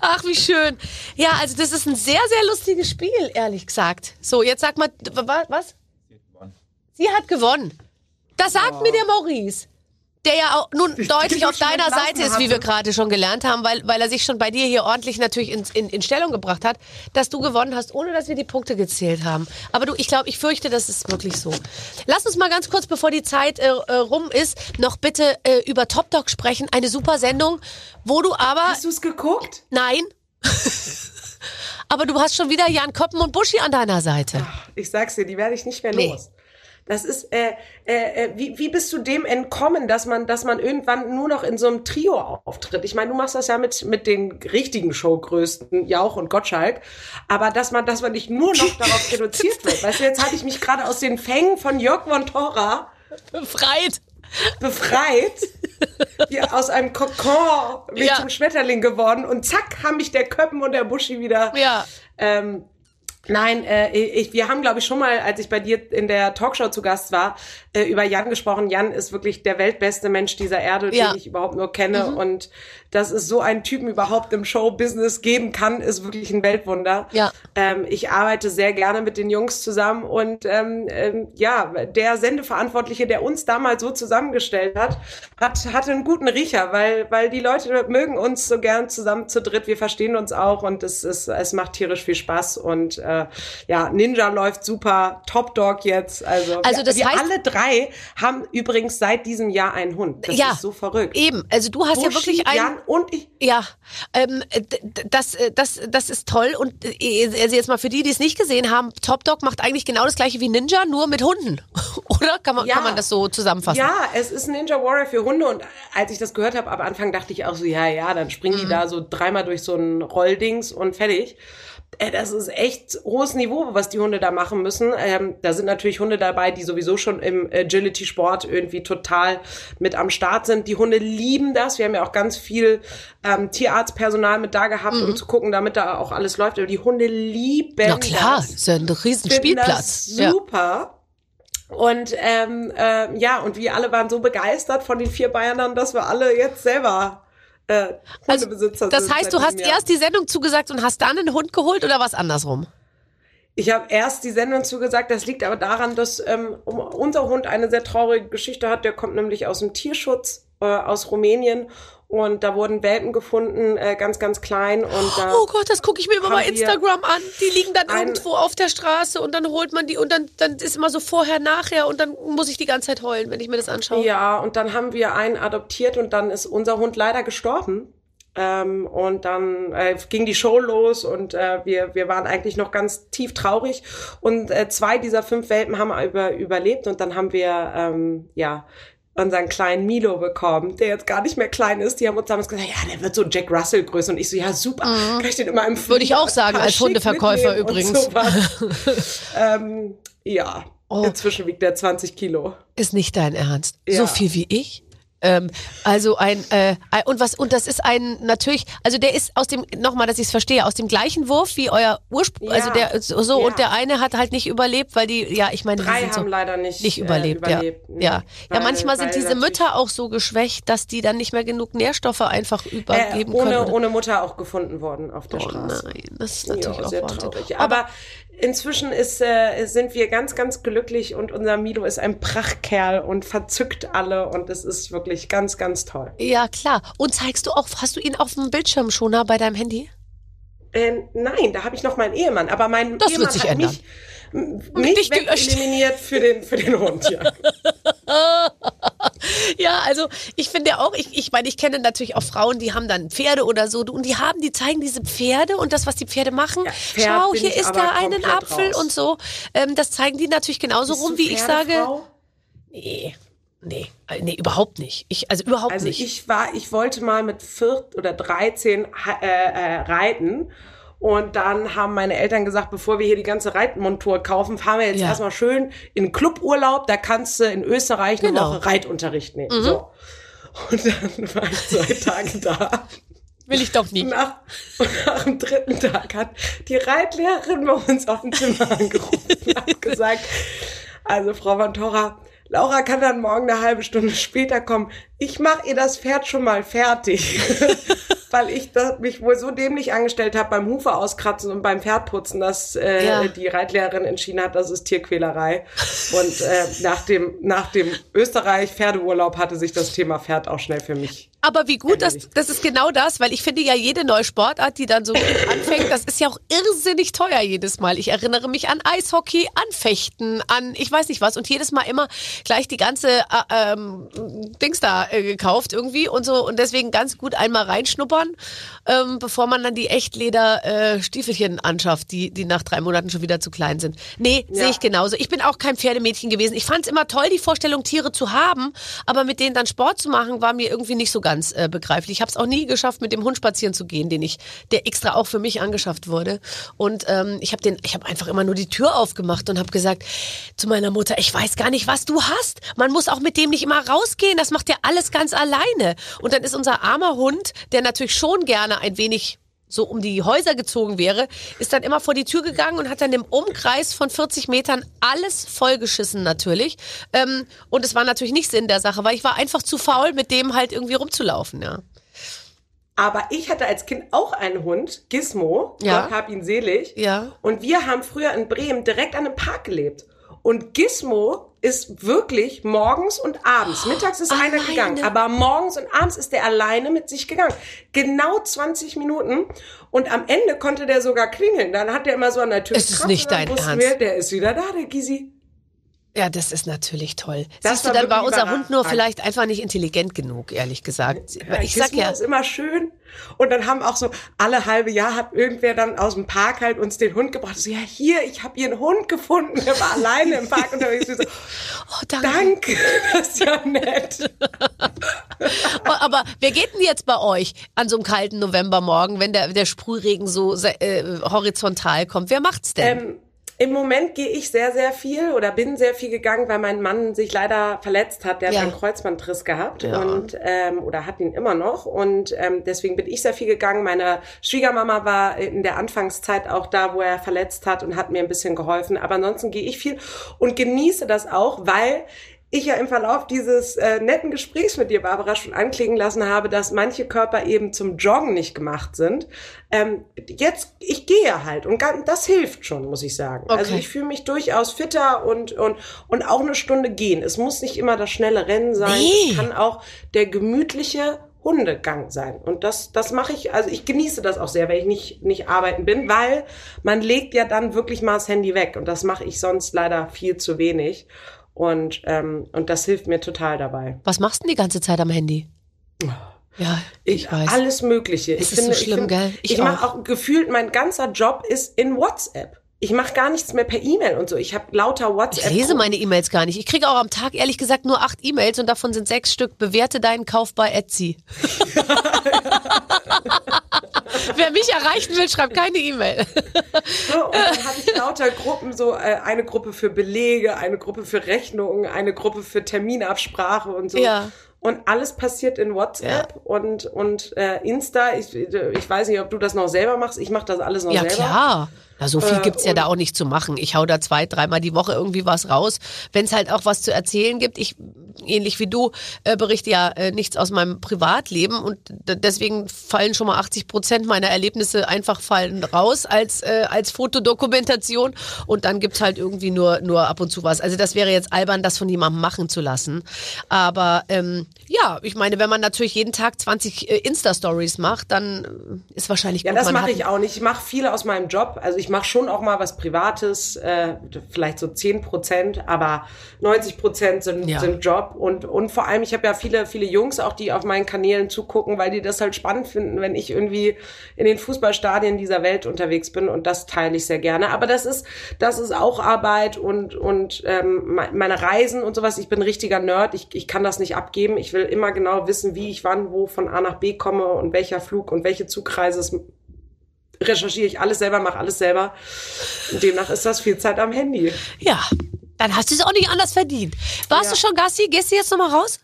Ach, wie schön. Ja, also das ist ein sehr, sehr lustiges Spiel, ehrlich gesagt. So, jetzt sag mal, wa- was? Sie hat gewonnen. Das sagt mir der Maurice. Der ja auch nun Ich- deutlich auf deiner Seite ist, wie wir gerade schon gelernt haben, weil, weil er sich schon bei dir hier ordentlich natürlich in, in, in Stellung gebracht hat, dass du gewonnen hast, ohne dass wir die Punkte gezählt haben. Aber du, ich glaube, ich fürchte, das ist wirklich so. Lass uns mal ganz kurz, bevor die Zeit äh, äh, rum ist, noch bitte äh, über Top Dog sprechen. Eine super Sendung, wo du aber... Hast du es geguckt? Nein. aber du hast schon wieder Jan Koppen und Buschi an deiner Seite. Ich sag's dir, die werde ich nicht mehr Nee. los. Das ist, äh, äh, äh, wie, wie bist du dem entkommen, dass man, dass man irgendwann nur noch in so einem Trio auftritt? Ich meine, du machst das ja mit, mit den richtigen Showgrößten, Jauch und Gottschalk, aber dass man, dass man nicht nur noch darauf reduziert wird. Weißt du, jetzt habe ich mich gerade aus den Fängen von Jörg von Torra Befreit. befreit, wie aus einem Kokon bin ich Ja. zum Schmetterling geworden und zack, haben mich der Köppen und der Buschi wieder Ja. ähm, Nein, äh, ich, wir haben, glaube ich, schon mal, als ich bei dir in der Talkshow zu Gast war, äh, über Jan gesprochen. Jan ist wirklich der weltbeste Mensch dieser Erde, Ja. den ich überhaupt nur kenne. Und dass es so einen Typen überhaupt im Showbusiness geben kann, ist wirklich ein Weltwunder. Ja. Ähm, ich arbeite sehr gerne mit den Jungs zusammen und ähm, ähm, ja, der Sendeverantwortliche, der uns damals so zusammengestellt hat, hat hatte einen guten Riecher, weil weil die Leute mögen uns so gern zusammen zu dritt. Wir verstehen uns auch und es ist es macht tierisch viel Spaß und äh, ja, Ninja läuft super, Top Dog jetzt. Also, Also wir, das wir heißt- alle drei haben übrigens seit diesem Jahr einen Hund. Das Ja. ist so verrückt. Eben, also du hast ja Buschi, wirklich einen... Jan und ich. Ja, ähm, das, äh, das, das ist toll. Und äh, also jetzt mal für die, die es nicht gesehen haben, Top Dog macht eigentlich genau das gleiche wie Ninja, nur mit Hunden. Oder kann man, Ja. kann man das so zusammenfassen? Ja, es ist Ninja Warrior für Hunde und als ich das gehört habe, am Anfang dachte ich auch so, ja, ja, dann springen Mhm. die da so dreimal durch so ein Rolldings und fertig. Äh, Das ist echt hohes Niveau, was die Hunde da machen müssen. Ähm, da sind natürlich Hunde dabei, die sowieso schon im Agility-Sport irgendwie total mit am Start sind. Die Hunde lieben das. Wir haben ja auch ganz viel ähm, Tierarztpersonal mit da gehabt, um zu gucken, damit da auch alles läuft. Aber die Hunde lieben Mhm. Na klar, das ist ja ein riesen finden Spielplatz. Das Ja. super. Und ähm, äh, ja, und wir alle waren so begeistert von den vier Bayernern, dass wir alle jetzt selber äh, Also, Hundebesitzer das sind. heißt, du hast Jahr. erst die Sendung zugesagt und hast dann einen Hund geholt oder was andersrum? Ich habe erst die Sendung zugesagt, das liegt aber daran, dass ähm, unser Hund eine sehr traurige Geschichte hat. Der kommt nämlich aus dem Tierschutz äh, aus Rumänien und da wurden Welpen gefunden, äh, ganz, ganz klein. Und da Oh Gott, das gucke ich mir immer bei wir Instagram an. Die liegen dann irgendwo auf der Straße und dann holt man die und dann, dann ist immer so vorher, nachher und dann muss ich die ganze Zeit heulen, wenn ich mir das anschaue. Ja, und dann haben wir einen adoptiert und dann ist unser Hund leider gestorben. Ähm, und dann äh, ging die Show los und äh, wir, wir waren eigentlich noch ganz tief traurig. Und äh, zwei dieser fünf Welpen haben über, überlebt und dann haben wir ähm, ja unseren kleinen Milo bekommen, der jetzt gar nicht mehr klein ist. Die haben uns damals gesagt, ja, der wird so Jack Russell Größe. Und ich so, ja, super. Kann ich den immer im Mhm. Würde ich auch sagen, als Hundeverkäufer übrigens. ähm, ja, Oh. inzwischen wiegt er 20 Kilo. Ist nicht dein Ernst. Ja. So viel wie ich? Ähm, also ein, äh, und was, und das ist ein, natürlich, also der ist aus dem, nochmal, dass ich es verstehe, aus dem gleichen Wurf wie euer Ursprung, Ja. also der, so, Ja. und der eine hat halt nicht überlebt, weil die, ja, ich meine, die Drei haben so, leider nicht, nicht äh, überlebt, überlebt. ja. Nee, Ja, ja weil- manchmal sind weil diese Mütter auch so geschwächt, dass die dann nicht mehr genug Nährstoffe einfach äh, übergeben ohne, können. ohne Mutter auch gefunden worden auf der oh Straße. nein, das ist natürlich auch sehr traurig. Aber inzwischen ist, äh, sind wir ganz, ganz glücklich und unser Milo ist ein Prachtkerl und verzückt alle und es ist wirklich ganz, ganz toll. Ja, klar. Und zeigst du auch, hast du ihn auf dem Bildschirmschoner bei deinem Handy? Äh, nein, da habe ich noch meinen Ehemann, aber mein Das wird Ehemann sich hat ändern. mich, mich gelöscht. eliminiert für den, für den Hund. Ja. Also ich finde auch, ich, ich meine, ich kenne natürlich auch Frauen, die haben dann Pferde oder so und die haben, die zeigen diese Pferde und das, was die Pferde machen. Ja, Pferd Schau, hier ist da einen Apfel raus. und so. Ähm, das zeigen die natürlich genauso Bist rum, wie ich sage. Nee, nee, äh, nee, überhaupt nicht. Ich, also überhaupt Also nicht. ich war, ich wollte mal mit 4 oder 13 ha- äh, äh, reiten. Und dann haben meine Eltern gesagt, bevor wir hier die ganze Reitmontur kaufen, fahren wir jetzt Ja. erstmal schön in Cluburlaub. Da kannst du in Österreich eine Genau. Woche Reitunterricht nehmen. Mhm. So. Und dann war ich zwei Tage da. Will ich doch nicht. Und nach, nach dem dritten Tag hat die Reitlehrerin bei uns auf dem Zimmer angerufen und hat gesagt, also Frau Van Torra, Laura kann dann morgen eine halbe Stunde später kommen. Ich mache ihr das Pferd schon mal fertig. weil ich das, mich wohl so dämlich angestellt habe beim Hufe auskratzen und beim Pferdputzen, dass äh, Ja. die Reitlehrerin entschieden hat, das ist Tierquälerei. Und äh, nach dem nach dem Österreich-Pferdeurlaub hatte sich das Thema Pferd auch schnell für mich. Aber wie gut, das, das ist genau das, weil ich finde ja jede neue Sportart, die dann so gut anfängt, das ist ja auch irrsinnig teuer jedes Mal. Ich erinnere mich an Eishockey, an Fechten, an ich weiß nicht was. Und jedes Mal immer gleich die ganze äh, ähm, Dings da äh, gekauft irgendwie und so. Und deswegen ganz gut einmal reinschnuppern, ähm, bevor man dann die Echtleder äh, Stiefelchen anschafft, die, die nach drei Monaten schon wieder zu klein sind. Nee, sehe ich genauso. Ich bin auch kein Pferdemädchen gewesen. Ich fand es immer toll, die Vorstellung, Tiere zu haben, aber mit denen dann Sport zu machen, war mir irgendwie nicht so ganz äh, begreiflich. Ich habe es auch nie geschafft, mit dem Hund spazieren zu gehen, den ich, der extra auch für mich angeschafft wurde. Und ähm, ich habe den, ich habe einfach immer nur die Tür aufgemacht und habe gesagt zu meiner Mutter, ich weiß gar nicht, was du hast. Man muss auch mit dem nicht immer rausgehen. Das macht ja alles ganz alleine. Und dann ist unser armer Hund, der natürlich schon gerne ein wenig so um die Häuser gezogen wäre, ist dann immer vor die Tür gegangen und hat dann im Umkreis von 40 Metern alles vollgeschissen natürlich. Ähm, und es war natürlich nicht Sinn der Sache, weil ich war einfach zu faul, mit dem halt irgendwie rumzulaufen, ja. Aber ich hatte als Kind auch einen Hund, Gizmo. Ja. Gott hab ihn selig. Ja. Und wir haben früher in Bremen direkt an einem Park gelebt. Und Gizmo ist wirklich morgens und abends. Mittags ist einer Alleine? gegangen, aber morgens und abends ist der alleine mit sich gegangen. Genau 20 Minuten. Und am Ende konnte der sogar klingeln. Dann hat der immer so an der Tür Es ist nicht dein Ernst. Wir, der ist wieder da, der Gysi. Ja, das ist natürlich toll. Das Siehst du, dann war unser Hund nur vielleicht einfach nicht intelligent genug, ehrlich gesagt. Ich sag ja, ist immer schön. Und dann haben auch so alle halbe Jahr hat irgendwer dann aus dem Park halt uns den Hund gebracht. So, ja, hier, ich habe hier einen Hund gefunden. Der war alleine im Park unterwegs. So, oh, danke. danke, das ist ja nett. Oh, Aber wer geht denn jetzt bei euch an so einem kalten Novembermorgen, wenn der, der Sprühregen so äh, horizontal kommt? Wer macht's denn? Ähm, Im Moment gehe ich sehr, sehr viel oder bin sehr viel gegangen, weil mein Mann sich leider verletzt hat. Der Ja. hat einen Kreuzbandriss gehabt Ja. und ähm, oder hat ihn immer noch. Und ähm, deswegen bin ich sehr viel gegangen. Meine Schwiegermama war in der Anfangszeit auch da, wo er verletzt hat und hat mir ein bisschen geholfen. Aber ansonsten gehe ich viel und genieße das auch, weil ich ja im Verlauf dieses äh, netten Gesprächs mit dir, Barbara, schon anklingen lassen habe, dass manche Körper eben zum Joggen nicht gemacht sind. Ähm, jetzt, ich gehe halt und das hilft schon, muss ich sagen. Okay. Also ich fühle mich durchaus fitter und, und, und auch eine Stunde gehen. Es muss nicht immer das schnelle Rennen sein. Nee. Es kann auch der gemütliche Hundegang sein. Und das, das mache ich, also ich genieße das auch sehr, wenn ich nicht, nicht arbeiten bin, weil man legt ja dann wirklich mal das Handy weg. Und das mache ich sonst leider viel zu wenig. Und, ähm, und das hilft mir total dabei. Was machst du denn die ganze Zeit am Handy? Ja, ich, weiß. Alles Mögliche. Es ich ist so schlimm, ich gell? Ich Ich, mache auch. auch gefühlt, mein ganzer Job ist in WhatsApp. Ich mache gar nichts mehr per E-Mail und so. Ich habe lauter WhatsApp. Ich lese meine E-Mails gar nicht. Ich kriege auch am Tag ehrlich gesagt nur acht E-Mails und davon sind sechs Stück. Bewerte deinen Kauf bei Etsy. Wer mich erreichen will, schreibt keine E-Mail. So, und dann habe ich lauter Gruppen, so äh, eine Gruppe für Belege, eine Gruppe für Rechnungen, eine Gruppe für Terminabsprache und so. Ja. Und alles passiert in WhatsApp und, und äh, Insta. Ich, ich weiß nicht, ob du das noch selber machst. Ich mache das alles noch Ja, selber. klar. Na, so viel Äh, gibt's ja da auch nicht zu machen. Ich hau da zwei, dreimal die Woche irgendwie was raus. Wenn es halt auch was zu erzählen gibt, ich, ähnlich wie du, äh, berichte ja äh, nichts aus meinem Privatleben und deswegen fallen schon mal 80 Prozent meiner Erlebnisse einfach fallen raus als, äh, als Fotodokumentation und dann gibt's halt irgendwie nur, nur ab und zu was. Also das wäre jetzt albern, das von jemandem machen zu lassen. Aber ähm, ja, ich meine, wenn man natürlich jeden Tag 20 äh, Insta-Stories macht, dann äh, ist wahrscheinlich Ja, gut, das man mache ich auch nicht. Ich mache viel aus meinem Job. Also ich mache schon auch mal was Privates, äh, vielleicht so 10 Prozent, aber 90 Prozent sind, Ja. sind Job. Und, und vor allem, ich habe ja viele, viele Jungs auch, die auf meinen Kanälen zugucken, weil die das halt spannend finden, wenn ich irgendwie in den Fußballstadien dieser Welt unterwegs bin. Und das teile ich sehr gerne. Aber das ist, das ist auch Arbeit und, und ähm, me- meine Reisen und sowas. Ich bin ein richtiger Nerd. Ich, ich kann das nicht abgeben. Ich will immer genau wissen, wie ich wann, wo von A nach B komme und welcher Flug und welche Zugreise es recherchiere ich alles selber, mache alles selber. Und demnach ist das viel Zeit am Handy. Ja, dann hast du es auch nicht anders verdient. Warst Ja. du schon Gassi? Gehst du jetzt nochmal raus?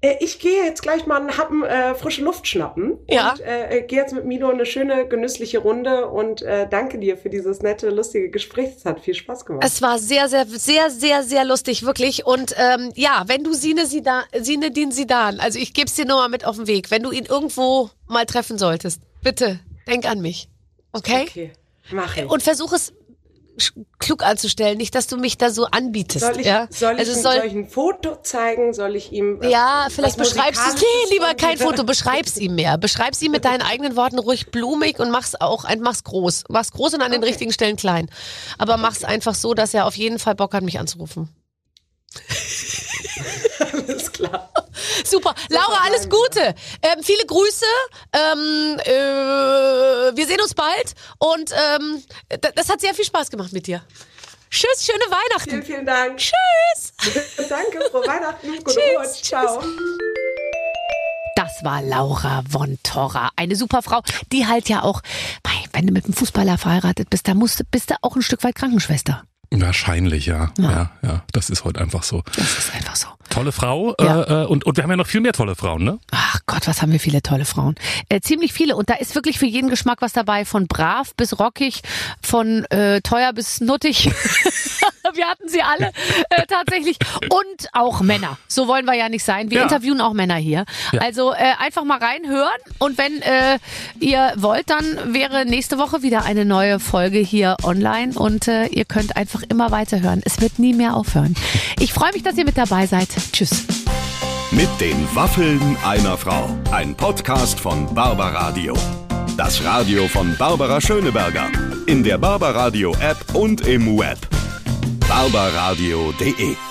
Äh, ich gehe jetzt gleich mal einen Happen äh, frische Luft schnappen. Ja. Und äh, gehe jetzt mit Milo eine schöne, genüssliche Runde und äh, danke dir für dieses nette, lustige Gespräch. Es hat viel Spaß gemacht. Es war sehr, sehr, sehr, sehr, sehr lustig, wirklich. Und ähm, ja, wenn du Sine Sidan, Sinedin Sidan, also ich gebe es dir nur mal mit auf den Weg, wenn du ihn irgendwo mal treffen solltest, bitte denk an mich. Okay? Okay, mach ich. Und versuch es klug anzustellen, nicht, dass du mich da so anbietest. soll ich, ja? soll, ich, also ihm- soll, soll ich ein Foto zeigen? Soll ich ihm äh, ja, was vielleicht beschreibst du es. Nee, lieber kein Foto, beschreib's ihm mehr. Beschreib's ihm mit deinen eigenen Worten ruhig blumig und mach's auch, mach's groß. Mach's groß und an den Okay. richtigen Stellen klein. Aber mach's einfach so, dass er auf jeden Fall Bock hat, mich anzurufen. Klar. Super. Laura, alles Gute. Ähm, viele Grüße. Ähm, äh, wir sehen uns bald. Und ähm, das hat sehr viel Spaß gemacht mit dir. Tschüss, schöne Vielen, Weihnachten. vielen Dank. Tschüss. Danke, frohe Weihnachten. Gute Tschüss, Rutsch. Ciao. Das war Laura von Torra. Eine super Frau. Die halt ja auch, wenn du mit einem Fußballer verheiratet bist, da musst, du- bist du auch ein Stück weit Krankenschwester. Wahrscheinlich, ja. Ja. ja. Ja, Das ist heute einfach so. Das ist einfach so. Tolle Frau. Ja. Äh, äh, und, und wir haben ja noch viel mehr tolle Frauen, ne? Ach Gott, was haben wir viele tolle Frauen. Äh, ziemlich viele. Und da ist wirklich für jeden Geschmack was dabei. Von brav bis rockig, von äh, teuer bis nuttig. wir hatten sie alle äh, tatsächlich. Und auch Männer. So wollen wir ja nicht sein. Wir Ja. interviewen auch Männer hier. Ja. Also äh, einfach mal reinhören. Und wenn äh, ihr wollt, dann wäre nächste Woche wieder eine neue Folge hier online. Und äh, ihr könnt einfach immer weiterhören. Es wird nie mehr aufhören. Ich freue mich, dass ihr mit dabei seid. Tschüss. Mit den Waffeln einer Frau. Ein Podcast von Barbaradio. Das Radio von Barbara Schöneberger. In der Barbaradio App und im Web. barbaradio.de